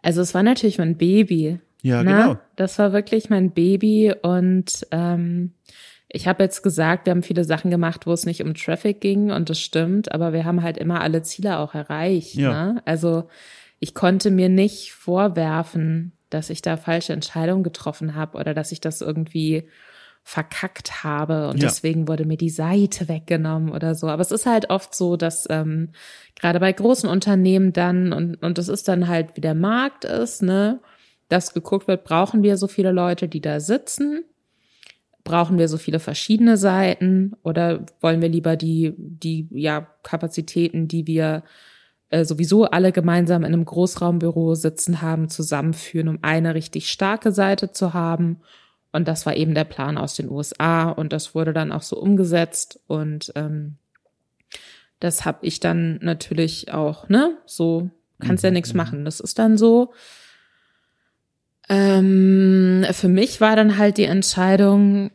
Also es war natürlich mein Baby. Ja, ne? genau. Das war wirklich mein Baby und ähm, ich habe jetzt gesagt, wir haben viele Sachen gemacht, wo es nicht um Traffic ging und das stimmt, aber wir haben halt immer alle Ziele auch erreicht. Ja. Ne? Also ich konnte mir nicht vorwerfen, dass ich da falsche Entscheidungen getroffen habe oder dass ich das irgendwie verkackt habe und ja. deswegen wurde mir die Seite weggenommen oder so. Aber es ist halt oft so, dass ähm, gerade bei großen Unternehmen dann und und das ist dann halt wie der Markt ist, ne, dass geguckt wird, brauchen wir so viele Leute, die da sitzen? Brauchen wir so viele verschiedene Seiten oder wollen wir lieber die die ja Kapazitäten, die wir äh, sowieso alle gemeinsam in einem Großraumbüro sitzen haben, zusammenführen, um eine richtig starke Seite zu haben? Und das war eben der Plan aus den USA und das wurde dann auch so umgesetzt und ähm, das habe ich dann natürlich auch, ne? So kannst ja mhm, nichts mhm. machen. Das ist dann so. Ähm, für mich war dann halt die Entscheidung,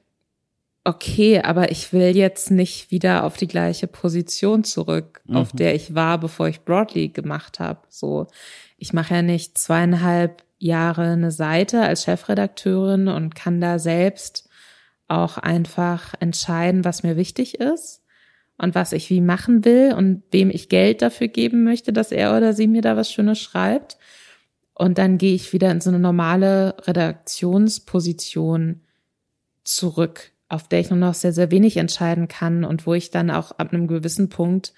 okay, aber ich will jetzt nicht wieder auf die gleiche Position zurück, mhm. auf der ich war, bevor ich Broadly gemacht habe. So, ich mache ja nicht zweieinhalb Jahre eine Seite als Chefredakteurin und kann da selbst auch einfach entscheiden, was mir wichtig ist und was ich wie machen will und wem ich Geld dafür geben möchte, dass er oder sie mir da was Schönes schreibt. Und dann gehe ich wieder in so eine normale Redaktionsposition zurück, auf der ich nur noch sehr, sehr wenig entscheiden kann und wo ich dann auch ab einem gewissen Punkt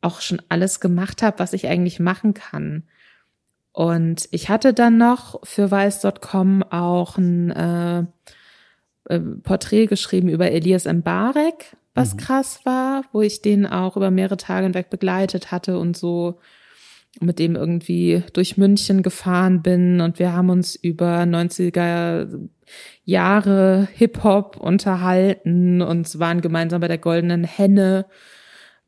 auch schon alles gemacht habe, was ich eigentlich machen kann. Und ich hatte dann noch für weiß.com auch ein äh, äh, Porträt geschrieben über Elias Mbarek, was mhm. krass war, wo ich den auch über mehrere Tage hinweg begleitet hatte und so mit dem irgendwie durch München gefahren bin und wir haben uns über 90er Jahre Hip-Hop unterhalten und waren gemeinsam bei der Goldenen Henne,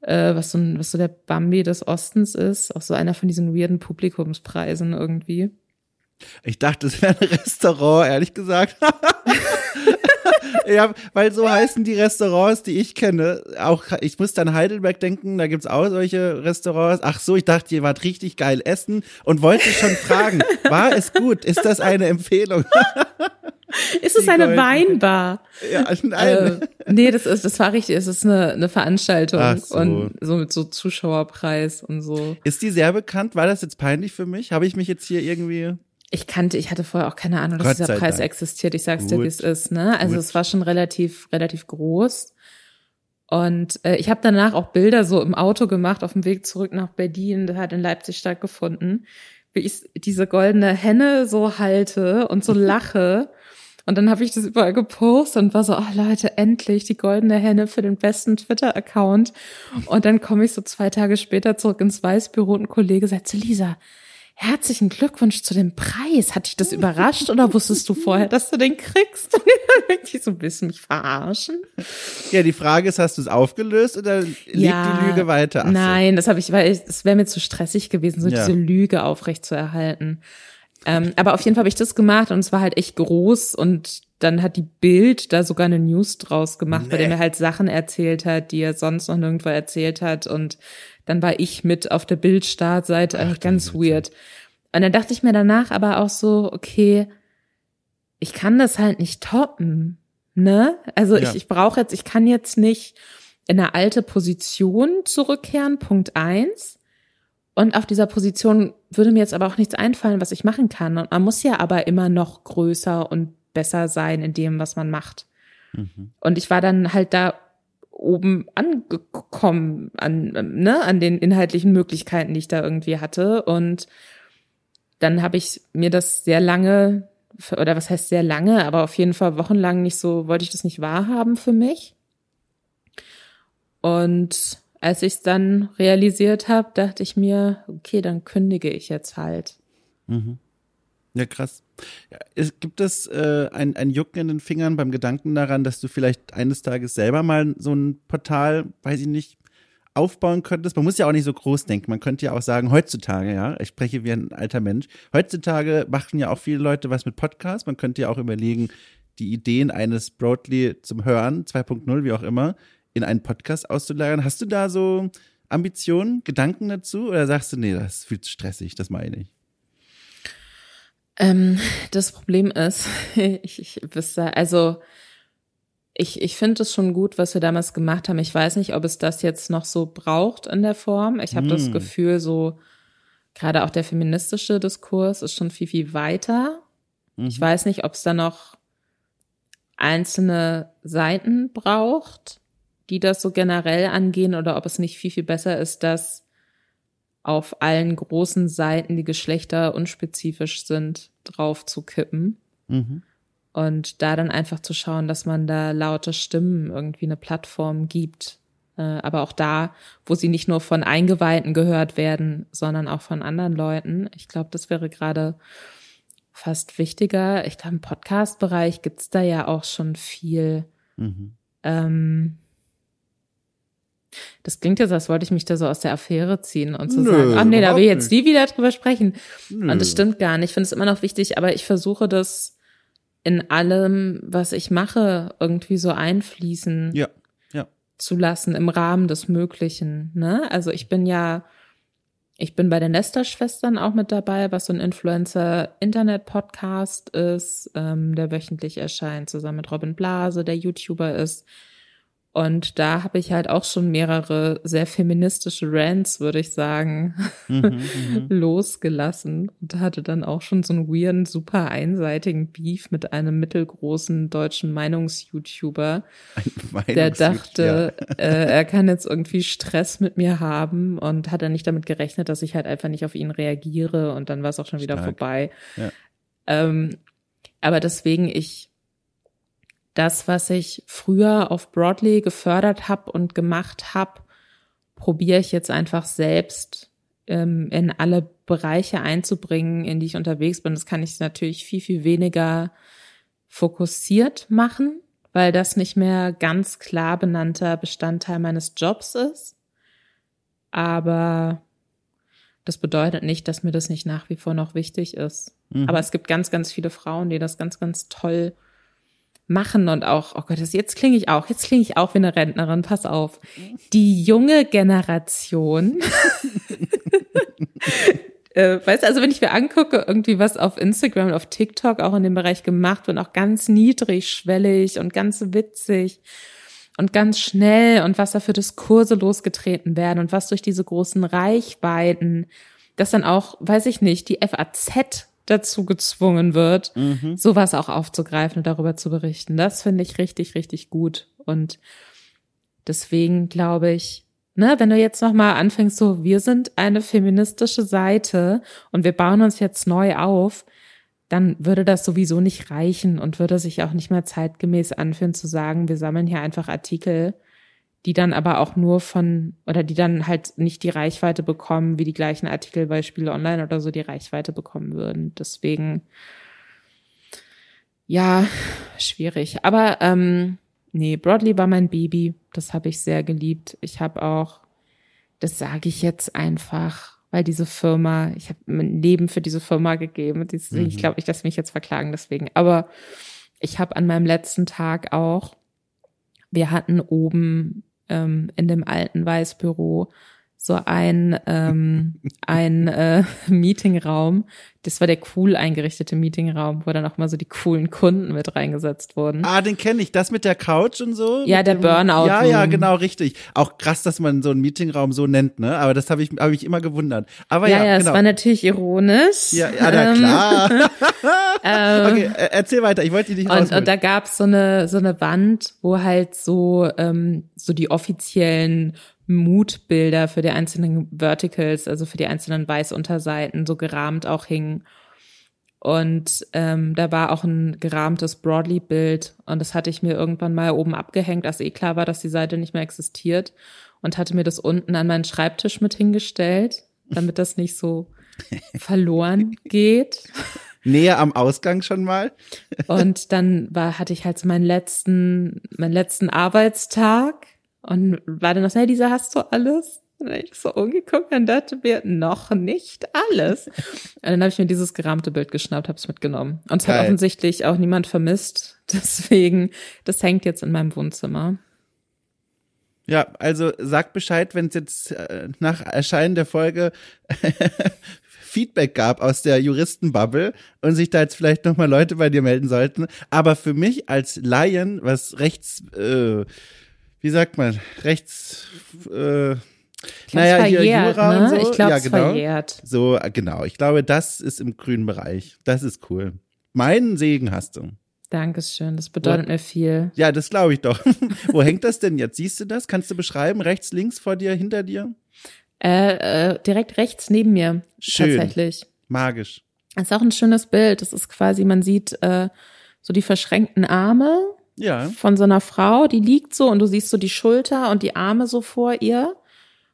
äh, was, so ein, was so der Bambi des Ostens ist, auch so einer von diesen weirden Publikumspreisen irgendwie. Ich dachte, es wäre ein Restaurant, ehrlich gesagt. [laughs] ja, weil so heißen die Restaurants, die ich kenne. Auch ich muss an Heidelberg denken, da gibt's auch solche Restaurants. Ach so, ich dachte, ihr wart richtig geil essen und wollte schon fragen, war es gut? Ist das eine Empfehlung? [laughs] Ist es eine. Weinbar? Ja, nein. Äh, nee, das ist, das war richtig. Es ist eine, eine Veranstaltung so. und so mit so Zuschauerpreis und so. Ist die sehr bekannt? War das jetzt peinlich für mich? Habe ich mich jetzt hier irgendwie ich kannte, ich hatte vorher auch keine Ahnung, dass dieser Preis Dank. existiert. Ich sag's Gut. dir, wie es ist. Ne? Also Gut. es war schon relativ, relativ groß. Und äh, ich habe danach auch Bilder so im Auto gemacht auf dem Weg zurück nach Berlin. Das hat in Leipzig stattgefunden, wie ich diese goldene Henne so halte und so lache. Und dann habe ich das überall gepostet und war so, oh Leute, endlich die goldene Henne für den besten Twitter-Account. Und dann komme ich so zwei Tage später zurück ins Weißbüro und ein Kollege sagt, Lisa, herzlichen Glückwunsch zu dem Preis. Hat dich das überrascht oder wusstest du vorher, dass du den kriegst? [laughs] ich so, willst du mich verarschen? Ja, die Frage ist, hast du es aufgelöst oder liegt ja, die Lüge weiter? Ach nein, so. das habe ich, weil es wäre mir zu stressig gewesen, so ja. diese Lüge aufrecht zu erhalten. Ähm, aber auf jeden Fall habe ich das gemacht und es war halt echt groß und dann hat die Bild da sogar eine News draus gemacht, nee. bei dem er halt Sachen erzählt hat, die er sonst noch nirgendwo erzählt hat und dann war ich mit auf der Bildstartseite, Ach, ganz weird. Und dann dachte ich mir danach aber auch so, okay, ich kann das halt nicht toppen, ne? Also ja. ich, ich brauche jetzt, ich kann jetzt nicht in eine alte Position zurückkehren, Punkt eins. Und auf dieser Position würde mir jetzt aber auch nichts einfallen, was ich machen kann. Und man muss ja aber immer noch größer und besser sein in dem, was man macht. Mhm. Und ich war dann halt da oben angekommen an, ne, an den inhaltlichen Möglichkeiten, die ich da irgendwie hatte. Und dann habe ich mir das sehr lange, oder was heißt sehr lange, aber auf jeden Fall wochenlang nicht so, wollte ich das nicht wahrhaben für mich. Und als ich es dann realisiert habe, dachte ich mir, okay, dann kündige ich jetzt halt. Mhm. Ja, krass. Ja, es, gibt es äh, ein, ein Jucken in den Fingern beim Gedanken daran, dass du vielleicht eines Tages selber mal so ein Portal, weiß ich nicht, aufbauen könntest? Man muss ja auch nicht so groß denken. Man könnte ja auch sagen, heutzutage, ja, ich spreche wie ein alter Mensch, heutzutage machen ja auch viele Leute was mit Podcasts. Man könnte ja auch überlegen, die Ideen eines Broadly zum Hören, 2.0, wie auch immer, in einen Podcast auszulagern. Hast du da so Ambitionen, Gedanken dazu? Oder sagst du, nee, das ist viel zu stressig, das meine ich? Ähm, das Problem ist, [laughs] ich, ich wüsste, also ich, ich finde es schon gut, was wir damals gemacht haben. Ich weiß nicht, ob es das jetzt noch so braucht in der Form. Ich habe mm. das hm. Gefühl, so gerade auch der feministische Diskurs ist schon viel, viel weiter. Mhm. Ich weiß nicht, ob es da noch einzelne Seiten braucht, die das so generell angehen, oder ob es nicht viel, viel besser ist, dass auf allen großen Seiten, die Geschlechter unspezifisch sind, drauf zu kippen. Mhm. Und da dann einfach zu schauen, dass man da laute Stimmen irgendwie eine Plattform gibt. Äh, aber auch da, wo sie nicht nur von Eingeweihten gehört werden, sondern auch von anderen Leuten. Ich glaube, das wäre gerade fast wichtiger. Ich glaube, im Podcast-Bereich gibt's da ja auch schon viel. Mhm. Ähm, das klingt jetzt, als wollte ich mich da so aus der Affäre ziehen und zu so sagen, ach nee, da will ich jetzt nie wieder drüber sprechen. Nö. Und das stimmt gar nicht. Ich finde es immer noch wichtig, aber ich versuche das in allem, was ich mache, irgendwie so einfließen ja. Ja. zu lassen im Rahmen des Möglichen. Ne? Also ich bin ja, ich bin bei den Lester-Schwestern auch mit dabei, was so ein Influencer-Internet-Podcast ist, ähm, der wöchentlich erscheint, zusammen mit Robin Blase, der YouTuber ist. Und da habe ich halt auch schon mehrere sehr feministische Rants, würde ich sagen, mhm, [laughs] mhm. losgelassen und hatte dann auch schon so einen weirden, super einseitigen Beef mit einem mittelgroßen deutschen Meinungs-YouTuber, Meinungs [laughs] der dachte, ja. äh, er kann jetzt irgendwie Stress mit mir haben und hat dann nicht damit gerechnet, dass ich halt einfach nicht auf ihn reagiere und dann war es auch schon wieder Stark. vorbei. Ja. Ähm, aber deswegen, ich das, was ich früher auf Broadly gefördert habe und gemacht habe, probiere ich jetzt einfach selbst ähm, in alle Bereiche einzubringen, in die ich unterwegs bin. Das kann ich natürlich viel, viel weniger fokussiert machen, weil das nicht mehr ganz klar benannter Bestandteil meines Jobs ist. Aber das bedeutet nicht, dass mir das nicht nach wie vor noch wichtig ist. Mhm. Aber es gibt ganz, ganz viele Frauen, die das ganz, ganz toll machen und auch, oh Gott, jetzt klinge ich auch, jetzt klinge ich auch wie eine Rentnerin, pass auf. Die junge Generation [laughs] äh, weißt du, also wenn ich mir angucke, irgendwie was auf Instagram und auf TikTok auch in dem Bereich gemacht wird, auch ganz niedrigschwellig und ganz witzig und ganz schnell und was da für Diskurse losgetreten werden und was durch diese großen Reichweiten, dass dann auch, weiß ich nicht, die FAZ dazu gezwungen wird, mhm. sowas auch aufzugreifen und darüber zu berichten. Das finde ich richtig, richtig gut. Und deswegen glaube ich, ne, wenn du jetzt nochmal anfängst, so, wir sind eine feministische Seite und wir bauen uns jetzt neu auf, dann würde das sowieso nicht reichen und würde sich auch nicht mehr zeitgemäß anfühlen zu sagen, wir sammeln hier einfach Artikel, die dann aber auch nur von, oder die dann halt nicht die Reichweite bekommen, wie die gleichen Artikel bei Spiele Online oder so die Reichweite bekommen würden. Deswegen, ja, schwierig. Aber ähm, Nee, Broadly war mein Baby. Das habe ich sehr geliebt. Ich habe auch, das sage ich jetzt einfach, weil diese Firma, ich habe mein Leben für diese Firma gegeben. Mhm. Ich glaube nicht, dass mich jetzt verklagen deswegen. Aber ich habe an meinem letzten Tag auch, wir hatten oben ähm, in dem alten Weißbüro so ein, ähm, ein äh, [laughs] Meetingraum. Das war der cool eingerichtete Meetingraum, wo dann auch mal so die coolen Kunden mit reingesetzt wurden. Ah, den kenne ich. Das mit der Couch und so? Ja, der Burnout. Ja, ja, genau, richtig. Auch krass, dass man so einen Meetingraum so nennt, ne? Aber das habe ich, hab ich immer gewundert. Aber ja, ja, ja genau. es war natürlich ironisch. Ja, ja, na klar. [laughs] [laughs] Ähm, okay, erzähl weiter. Ich wollte dich nicht und, und da gab's so eine so eine Wand, wo halt so ähm, so die offiziellen Moodbilder für die einzelnen Verticals, also für die einzelnen Weißunterseiten, so gerahmt auch hingen. Und ähm, da war auch ein gerahmtes Broadly-Bild und das hatte ich mir irgendwann mal oben abgehängt, als eh klar war, dass die Seite nicht mehr existiert und hatte mir das unten an meinen Schreibtisch mit hingestellt, damit das nicht so [laughs] verloren geht. Näher am Ausgang schon mal. und dann war, hatte ich halt so meinen letzten, meinen letzten Arbeitstag und war dann noch, hey, Lisa, hast du alles? Und dann ich so umgeguckt und dachte mir, noch nicht alles. [laughs] Und dann habe ich mir dieses gerahmte Bild geschnappt, habe es mitgenommen. Und es hat offensichtlich auch niemand vermisst. [laughs] Deswegen, das hängt jetzt in meinem Wohnzimmer. Ja, also sag Bescheid, wenn es jetzt äh, nach Erscheinen der Folge [laughs] Feedback gab aus der Juristenbubble und sich da jetzt vielleicht nochmal Leute bei dir melden sollten. Aber für mich als Laien, was rechts äh, wie sagt man, rechts, äh, naja, hier Jura ne? so. Ich glaube, ja, genau. verjährt. So, genau. Ich glaube, das ist im grünen Bereich. Das ist cool. Meinen Segen hast du. Dankeschön, das bedeutet Wo, mir viel. Ja, das glaube ich doch. [laughs] Wo hängt das denn jetzt? Siehst du das? Kannst du beschreiben? Rechts, links, vor dir, hinter dir? Äh, äh, direkt rechts neben mir. Schön. Tatsächlich. Magisch. Das ist auch ein schönes Bild. Das ist quasi, man sieht äh, so die verschränkten Arme ja. von so einer Frau, die liegt so und du siehst so die Schulter und die Arme so vor ihr.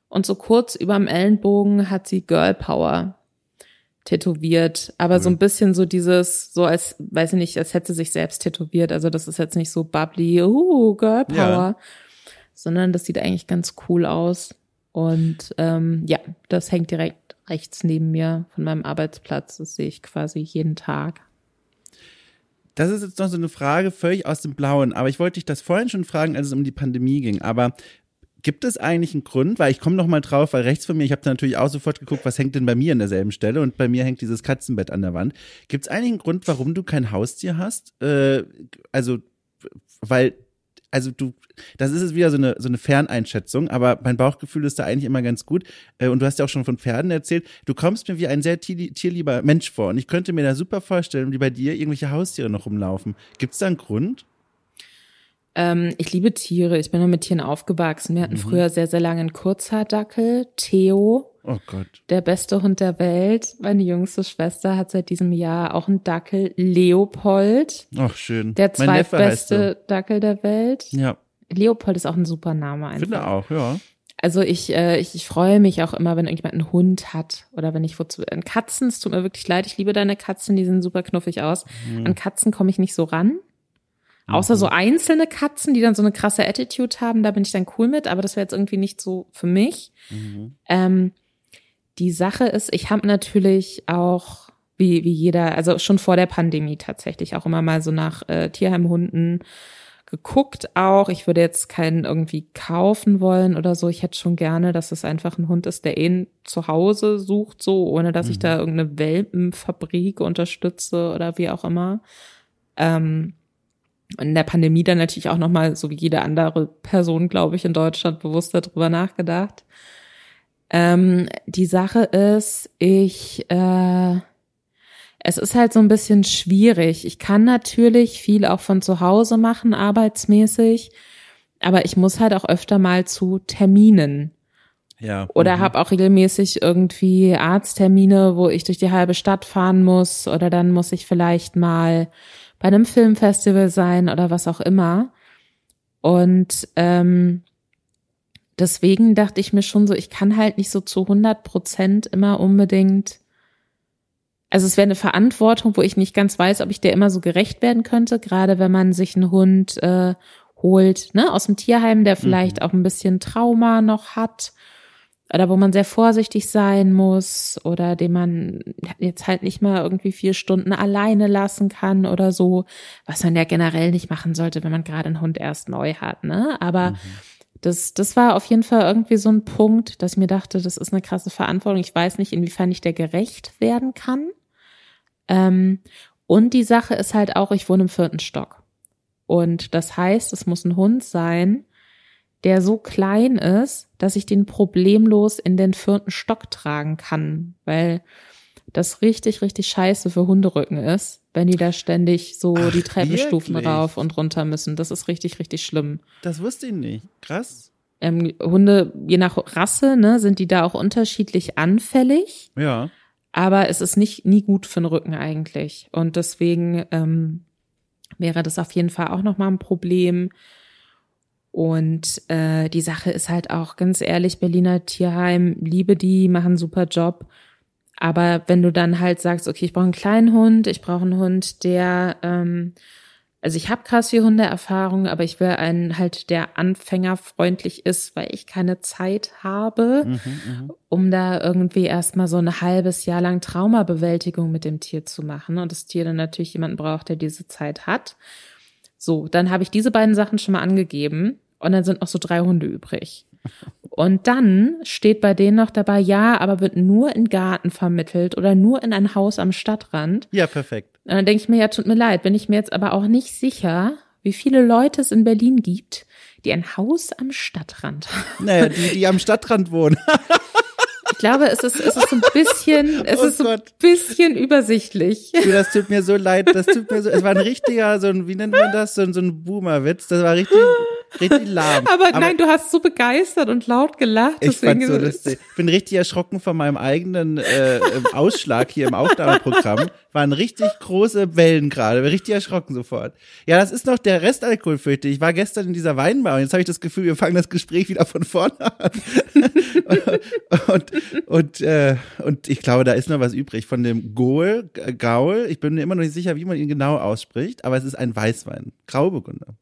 Und so kurz überm Ellenbogen hat sie Girl Power tätowiert, aber mhm. so ein bisschen so dieses, so als, weiß ich nicht, als hätte sie sich selbst tätowiert. Also das ist jetzt nicht so bubbly, uh, Girl Power, ja. sondern das sieht eigentlich ganz cool aus. Und ähm, ja, das hängt direkt rechts neben mir von meinem Arbeitsplatz. Das sehe ich quasi jeden Tag. Das ist jetzt noch so eine Frage völlig aus dem Blauen, aber ich wollte dich das vorhin schon fragen, als es um die Pandemie ging. Aber gibt es eigentlich einen Grund, weil ich komme noch mal drauf, weil rechts von mir, ich habe natürlich auch sofort geguckt, was hängt denn bei mir an derselben Stelle und bei mir hängt dieses Katzenbett an der Wand. Gibt es eigentlich einen Grund, warum du kein Haustier hast? Äh, also, weil also du, das ist jetzt wieder so eine, so eine Ferneinschätzung, aber mein Bauchgefühl ist da eigentlich immer ganz gut. Äh, und du hast ja auch schon von Pferden erzählt. Du kommst mir wie ein sehr tierlieber Mensch vor. Und ich könnte mir da super vorstellen, wie bei dir irgendwelche Haustiere noch rumlaufen. Gibt es da einen Grund? Ähm, ich liebe Tiere. Ich bin nur mit Tieren aufgewachsen. Wir hatten mhm. früher sehr, sehr lange einen Kurzhaardackel, Theo. Oh Gott. Der beste Hund der Welt. Meine jüngste Schwester hat seit diesem Jahr auch einen Dackel, Leopold. Ach, schön. Der zweitbeste so. Dackel der Welt. Ja. Leopold ist auch ein super Name einfach. Finde auch, ja. Also ich, äh, ich, ich freue mich auch immer, wenn irgendjemand einen Hund hat oder wenn ich wozu. An Katzen, es tut mir wirklich leid, ich liebe deine Katzen, die sehen super knuffig aus. Mhm. An Katzen komme ich nicht so ran. Außer so mhm. einzelne Katzen, die dann so eine krasse Attitude haben, da bin ich dann cool mit, aber das wäre jetzt irgendwie nicht so für mich. Mhm. Ähm, die Sache ist, ich habe natürlich auch, wie, wie jeder, also schon vor der Pandemie tatsächlich auch immer mal so nach äh, Tierheimhunden geguckt auch. Ich würde jetzt keinen irgendwie kaufen wollen oder so. Ich hätte schon gerne, dass es einfach ein Hund ist, der ihn zu Hause sucht, so, ohne dass mhm. ich da irgendeine Welpenfabrik unterstütze oder wie auch immer. Ähm, in der Pandemie dann natürlich auch nochmal, so wie jede andere Person, glaube ich, in Deutschland bewusster drüber nachgedacht. Ähm, die Sache ist, ich, äh, es ist halt so ein bisschen schwierig. Ich kann natürlich viel auch von zu Hause machen, arbeitsmäßig, aber ich muss halt auch öfter mal zu Terminen. Ja. Oder mhm. habe auch regelmäßig irgendwie Arzttermine, wo ich durch die halbe Stadt fahren muss. Oder dann muss ich vielleicht mal bei einem Filmfestival sein oder was auch immer. Und ähm, deswegen dachte ich mir schon so, ich kann halt nicht so zu 100 Prozent immer unbedingt. Also es wäre eine Verantwortung, wo ich nicht ganz weiß, ob ich der immer so gerecht werden könnte, gerade wenn man sich einen Hund äh, holt, ne, aus dem Tierheim, der vielleicht mhm. auch ein bisschen Trauma noch hat oder wo man sehr vorsichtig sein muss oder den man jetzt halt nicht mal irgendwie vier Stunden alleine lassen kann oder so, was man ja generell nicht machen sollte, wenn man gerade einen Hund erst neu hat, ne? Aber mhm. Das, das war auf jeden Fall irgendwie so ein Punkt, dass ich mir dachte, das ist eine krasse Verantwortung. Ich weiß nicht, inwiefern ich der gerecht werden kann. Ähm, und die Sache ist halt auch, ich wohne im vierten Stock. Und das heißt, es muss ein Hund sein, der so klein ist, dass ich den problemlos in den vierten Stock tragen kann, weil das richtig, richtig scheiße für Hunderücken ist, wenn die da ständig so Ach, die Treppenstufen wirklich? rauf und runter müssen. Das ist richtig, richtig schlimm. Das wusste ich nicht. Krass. Ähm, Hunde, je nach Rasse, ne, sind die da auch unterschiedlich anfällig. Ja. Aber es ist nicht nie gut für den Rücken eigentlich. Und deswegen ähm, wäre das auf jeden Fall auch nochmal ein Problem. Und äh, die Sache ist halt auch ganz ehrlich, Berliner Tierheim, liebe die, machen einen super Job. Aber wenn du dann halt sagst, okay, ich brauche einen kleinen Hund, ich brauche einen Hund, der, ähm, also ich habe krass viel Hundeerfahrung, aber ich will einen halt, der anfängerfreundlich ist, weil ich keine Zeit habe, mhm, mhm. um da irgendwie erstmal so ein halbes Jahr lang Traumabewältigung mit dem Tier zu machen. Und das Tier dann natürlich jemanden braucht, der diese Zeit hat. So, dann habe ich diese beiden Sachen schon mal angegeben. Und dann sind noch so drei Hunde übrig. [laughs] Und dann steht bei denen noch dabei, ja, aber wird nur in Garten vermittelt oder nur in ein Haus am Stadtrand. Ja, perfekt. Und dann denke ich mir, ja, tut mir leid, bin ich mir jetzt aber auch nicht sicher, wie viele Leute es in Berlin gibt, die ein Haus am Stadtrand haben. Naja, die, die am Stadtrand wohnen. [laughs] Ich glaube, es ist, es ist so ein bisschen, es oh ist so ein bisschen übersichtlich. Du, das tut mir so leid, das tut mir so, es war ein richtiger, so ein, wie nennt man das, so ein, so ein Boomer-Witz, das war richtig, richtig lahm. Aber, Aber, nein, du hast so begeistert und laut gelacht. Ich fand so lustig. Ich bin richtig erschrocken von meinem eigenen äh, Ausschlag hier im Aufnahmeprogramm. Waren richtig große Wellen gerade, bin richtig erschrocken sofort. Ja, das ist noch der Restalkohol, fürchte ich. Ich war gestern in dieser Weinbar und jetzt habe ich das Gefühl, wir fangen das Gespräch wieder von vorne an. [laughs] und, und, äh, und ich glaube, da ist noch was übrig von dem Gohl, Gaul. Ich bin mir immer noch nicht sicher, wie man ihn genau ausspricht, aber es ist ein Weißwein. Grauburgunder.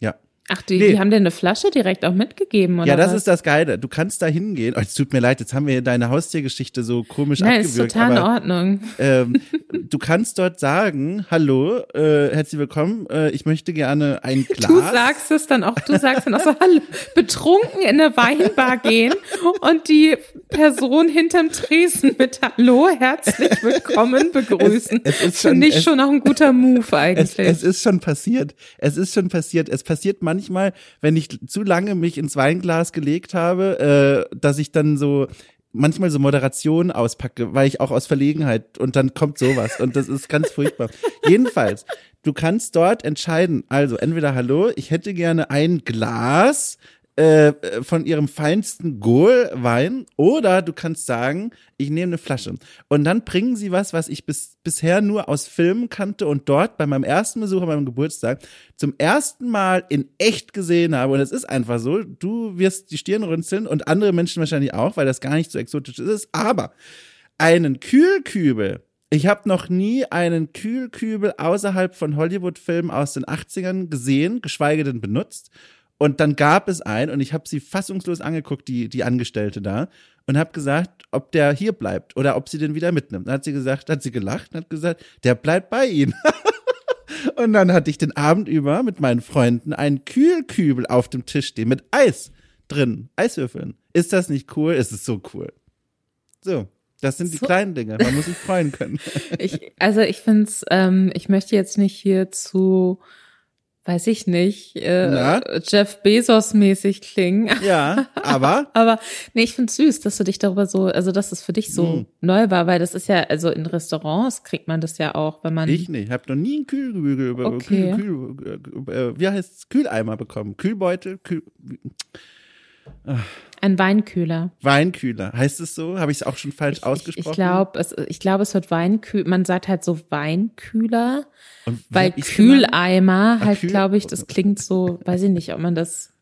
Ja. Ach, die, nee. die haben dir eine Flasche direkt auch mitgegeben, oder? Ja, das was? ist das Geile. Du kannst da hingehen. Oh, es tut mir leid, jetzt haben wir deine Haustiergeschichte so komisch Nein, abgewürgt. Nein, ist total aber, in Ordnung. Ähm, du kannst dort sagen, hallo, äh, herzlich willkommen, äh, ich möchte gerne ein Glas. Du sagst es dann auch, du sagst dann auch so, hallo, betrunken in eine Weinbar gehen und die Person hinterm Tresen mit Hallo, herzlich willkommen [laughs] begrüßen. Es, es ist schon, Finde ich es, schon auch ein guter Move eigentlich. Es, es ist schon passiert. Es ist schon passiert. Es passiert manchmal manchmal, wenn ich zu lange mich ins Weinglas gelegt habe, äh, dass ich dann so manchmal so Moderation auspacke, weil ich auch aus Verlegenheit und dann kommt sowas und das ist ganz furchtbar. [laughs] Jedenfalls, du kannst dort entscheiden, also entweder hallo, ich hätte gerne ein Glas äh, von ihrem feinsten Goal-Wein oder du kannst sagen, ich nehme eine Flasche. Und dann bringen sie was, was ich bis, bisher nur aus Filmen kannte und dort bei meinem ersten Besuch an meinem Geburtstag zum ersten Mal in echt gesehen habe. Und es ist einfach so, du wirst die Stirn runzeln und andere Menschen wahrscheinlich auch, weil das gar nicht so exotisch ist. Aber einen Kühlkübel ich habe noch nie einen Kühlkübel außerhalb von Hollywood-Filmen aus den 80ern gesehen, geschweige denn benutzt. Und dann gab es einen und ich habe sie fassungslos angeguckt, die, die Angestellte da, und habe gesagt, ob der hier bleibt oder ob sie den wieder mitnimmt. Dann hat sie gesagt, hat sie gelacht und hat gesagt, der bleibt bei Ihnen. [laughs] und dann hatte ich den Abend über mit meinen Freunden einen Kühlkübel auf dem Tisch stehen mit Eis drin, Eiswürfeln. Ist das nicht cool? Es ist so cool. So. Das sind die so. kleinen Dinge. Man muss sich freuen können. [laughs] ich, also ich finde es, ähm, ich möchte jetzt nicht hier zu, weiß ich nicht, äh, Jeff Bezos mäßig klingen. Ja, aber. [laughs] aber nee, ich finde süß, dass du dich darüber so, also dass es für dich so mm. neu war, weil das ist ja, also in Restaurants kriegt man das ja auch, wenn man. Ich nicht, ich habe noch nie einen Kühlbügel über okay. Kühl, Kühl, äh, wie heißt es, Kühleimer bekommen. Kühlbeutel, Kühl. Ein Weinkühler. Weinkühler. Heißt es so? Habe ich es auch schon falsch ich, ausgesprochen? Ich, ich glaube, es, ich glaube, es wird Weinkühler. Man sagt halt so Weinkühler. Und weil Kühleimer ah, halt, glaube ich, das klingt so, weiß ich nicht, ob man das.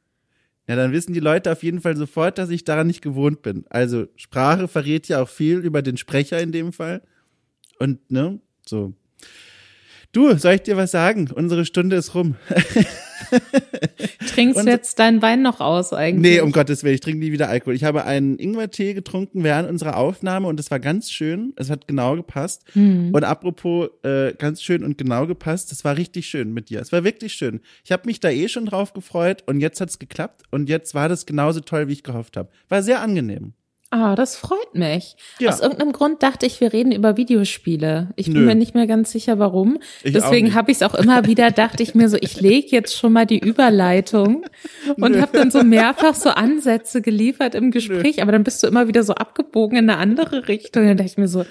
Ja, dann wissen die Leute auf jeden Fall sofort, dass ich daran nicht gewohnt bin. Also Sprache verrät ja auch viel über den Sprecher in dem Fall. Und, ne, so. Du, soll ich dir was sagen? Unsere Stunde ist rum. [laughs] Trinkst du jetzt deinen Wein noch aus eigentlich? Nee, um Gottes Willen, ich trinke nie wieder Alkohol. Ich habe einen Ingwertee getrunken während unserer Aufnahme und es war ganz schön. Es hat genau gepasst. Mhm. Und apropos äh, ganz schön und genau gepasst, es war richtig schön mit dir. Es war wirklich schön. Ich habe mich da eh schon drauf gefreut und jetzt hat's geklappt und jetzt war das genauso toll, wie ich gehofft habe. War sehr angenehm. Ah, das freut mich. Ja. Aus irgendeinem Grund dachte ich, wir reden über Videospiele. Ich bin Nö. mir nicht mehr ganz sicher, warum. Ich Deswegen habe ich es auch immer wieder, [laughs] dachte ich mir so, ich lege jetzt schon mal die Überleitung und habe dann so mehrfach so Ansätze geliefert im Gespräch, Nö. aber dann bist du immer wieder so abgebogen in eine andere Richtung. Dann dachte ich mir so,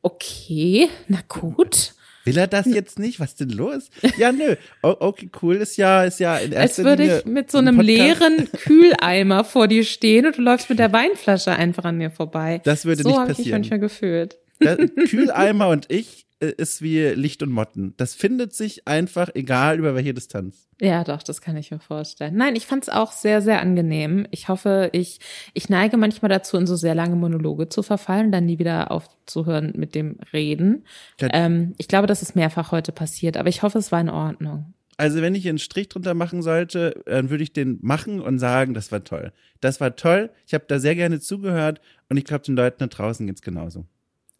okay, na gut. Will er das jetzt nicht? Was ist denn los? Ja, nö. Okay, cool ist ja, ist ja in erster Als würde Linie ich mit so einem Podcast. leeren Kühleimer vor dir stehen und du läufst mit der Weinflasche einfach an mir vorbei. Das würde so nicht passieren. So habe ich manchmal gefühlt. Der Kühleimer und ich ist wie Licht und Motten. Das findet sich einfach, egal über welche Distanz. Ja, doch, das kann ich mir vorstellen. Nein, ich fand es auch sehr, sehr angenehm. Ich hoffe, ich, ich neige manchmal dazu, in so sehr lange Monologe zu verfallen, dann nie wieder aufzuhören mit dem Reden. Ähm, ich glaube, das ist mehrfach heute passiert, aber ich hoffe, es war in Ordnung. Also wenn ich einen Strich drunter machen sollte, dann würde ich den machen und sagen, das war toll. Das war toll. Ich habe da sehr gerne zugehört und ich glaube, den Leuten da draußen geht's genauso.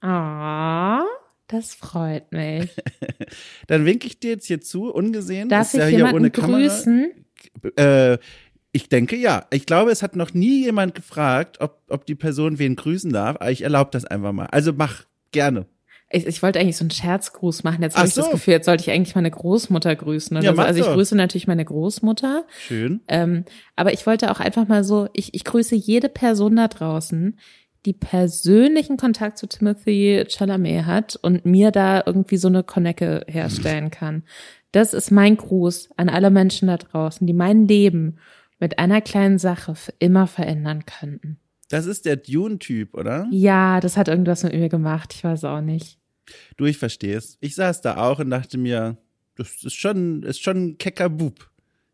Ah. Das freut mich. [laughs] Dann winke ich dir jetzt hier zu, ungesehen. Darf ich ja jemanden grüßen? Äh, ich denke ja. Ich glaube, es hat noch nie jemand gefragt, ob, ob die Person wen grüßen darf. Aber ich erlaube das einfach mal. Also mach gerne. Ich, ich wollte eigentlich so einen Scherzgruß machen. Jetzt habe ich so. das Gefühl, jetzt sollte ich eigentlich meine Großmutter grüßen. Oder ja, so. Also ich grüße natürlich meine Großmutter. Schön. Ähm, aber ich wollte auch einfach mal so, ich, ich grüße jede Person da draußen, die persönlichen Kontakt zu Timothy Chalamet hat und mir da irgendwie so eine Connecke herstellen kann. Das ist mein Gruß an alle Menschen da draußen, die mein Leben mit einer kleinen Sache für immer verändern könnten. Das ist der Dune-Typ, oder? Ja, das hat irgendwas mit mir gemacht. Ich weiß auch nicht. Du, ich verstehe es. Ich saß da auch und dachte mir, das ist schon, ist schon ein kecker Bub.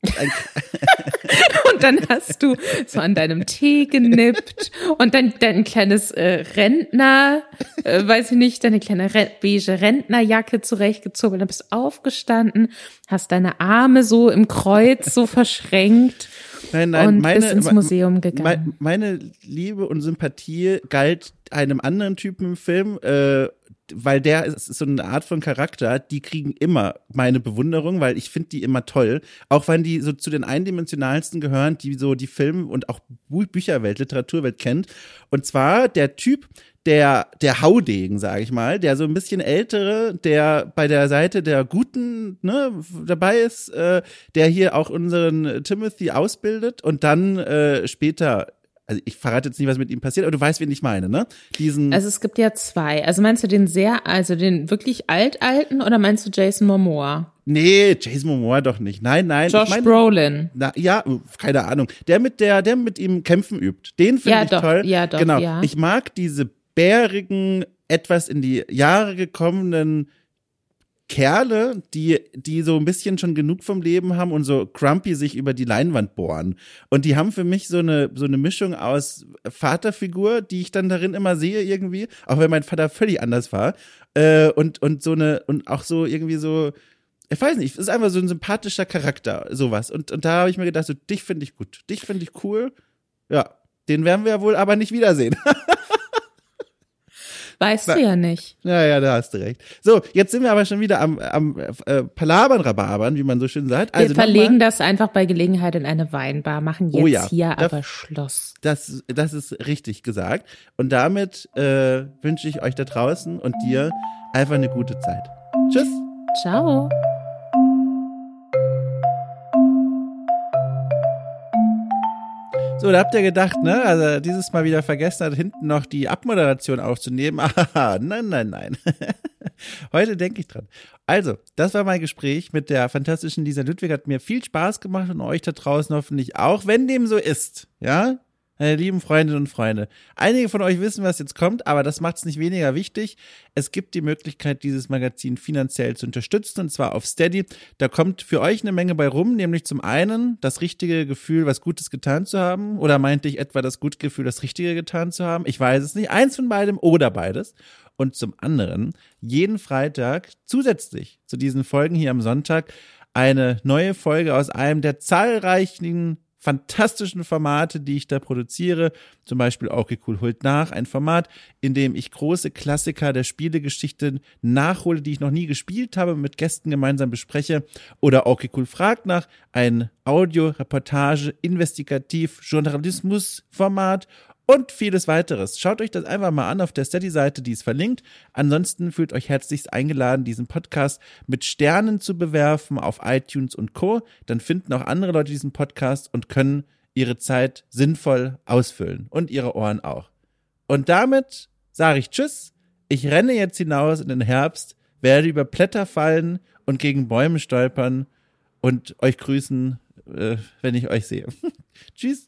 [laughs] und dann hast du so an deinem Tee genippt und dann dein kleines äh, Rentner, äh, weiß ich nicht, deine kleine Re beige Rentnerjacke zurechtgezogen. Dann bist du aufgestanden, hast deine Arme so im Kreuz so verschränkt. Nein, nein, und meine, bist ins Museum gegangen. Meine Liebe und Sympathie galt einem anderen Typen im Film, äh, weil der ist so eine Art von Charakter, die kriegen immer meine Bewunderung, weil ich finde die immer toll. Auch wenn die so zu den eindimensionalsten gehören, die so die Film- und auch Bücherwelt, Literaturwelt kennt. Und zwar der Typ, der, der Haudegen, sage ich mal, der so ein bisschen ältere, der bei der Seite der Guten ne, dabei ist, äh, der hier auch unseren Timothy ausbildet und dann äh, später also ich verrate jetzt nicht, was mit ihm passiert, aber du weißt, wen ich meine, ne? Diesen. Also es gibt ja zwei. Also meinst du den sehr, also den wirklich altalten oder meinst du Jason Momoa? Nee, Jason Momoa doch nicht. Nein, nein. Josh ich mein, Brolin. Na, ja, keine Ahnung. Der mit der, der mit ihm kämpfen übt. Den finde ja, ich doch, toll. Ja, doch, genau. Ja. Ich mag diese bärigen, etwas in die Jahre gekommenen Kerle, die, die so ein bisschen schon genug vom Leben haben und so grumpy sich über die Leinwand bohren. Und die haben für mich so eine, so eine Mischung aus Vaterfigur, die ich dann darin immer sehe irgendwie, auch wenn mein Vater völlig anders war. Äh, und, und so eine, und auch so irgendwie so, ich weiß nicht, es ist einfach so ein sympathischer Charakter, sowas. Und, und da habe ich mir gedacht, so, dich finde ich gut, dich finde ich cool. Ja, den werden wir wohl aber nicht wiedersehen. [laughs] Weißt du ja nicht. Ja, ja, da hast du recht. So, jetzt sind wir aber schon wieder am, am äh, Palabern, Rababern, wie man so schön sagt. Also wir verlegen das einfach bei Gelegenheit in eine Weinbar, machen jetzt oh ja, hier aber Schluss. Das, das ist richtig gesagt. Und damit äh, wünsche ich euch da draußen und dir einfach eine gute Zeit. Tschüss. Ciao. So, da habt ihr gedacht, ne? Also dieses Mal wieder vergessen hat, hinten noch die Abmoderation aufzunehmen. [laughs] Aha, nein, nein, nein. [laughs] Heute denke ich dran. Also, das war mein Gespräch mit der fantastischen Lisa Ludwig. Hat mir viel Spaß gemacht und euch da draußen hoffentlich auch, wenn dem so ist. Ja? Meine lieben Freundinnen und Freunde, einige von euch wissen, was jetzt kommt, aber das macht es nicht weniger wichtig. Es gibt die Möglichkeit, dieses Magazin finanziell zu unterstützen, und zwar auf Steady. Da kommt für euch eine Menge bei rum, nämlich zum einen das richtige Gefühl, was Gutes getan zu haben, oder meinte ich etwa das gute Gefühl, das Richtige getan zu haben? Ich weiß es nicht. Eins von beidem oder beides. Und zum anderen jeden Freitag zusätzlich zu diesen Folgen hier am Sonntag eine neue Folge aus einem der zahlreichen fantastischen Formate, die ich da produziere. Zum Beispiel Okay Cool holt nach, ein Format, in dem ich große Klassiker der Spielegeschichte nachhole, die ich noch nie gespielt habe, mit Gästen gemeinsam bespreche. Oder Okay Cool fragt nach, ein Audio, Reportage, Investigativ, Journalismus Format und vieles weiteres. Schaut euch das einfach mal an auf der Steady-Seite, die ist verlinkt. Ansonsten fühlt euch herzlichst eingeladen, diesen Podcast mit Sternen zu bewerfen auf iTunes und Co. Dann finden auch andere Leute diesen Podcast und können ihre Zeit sinnvoll ausfüllen und ihre Ohren auch. Und damit sage ich Tschüss. Ich renne jetzt hinaus in den Herbst, werde über Blätter fallen und gegen Bäume stolpern und euch grüßen, äh, wenn ich euch sehe. [laughs] Tschüss.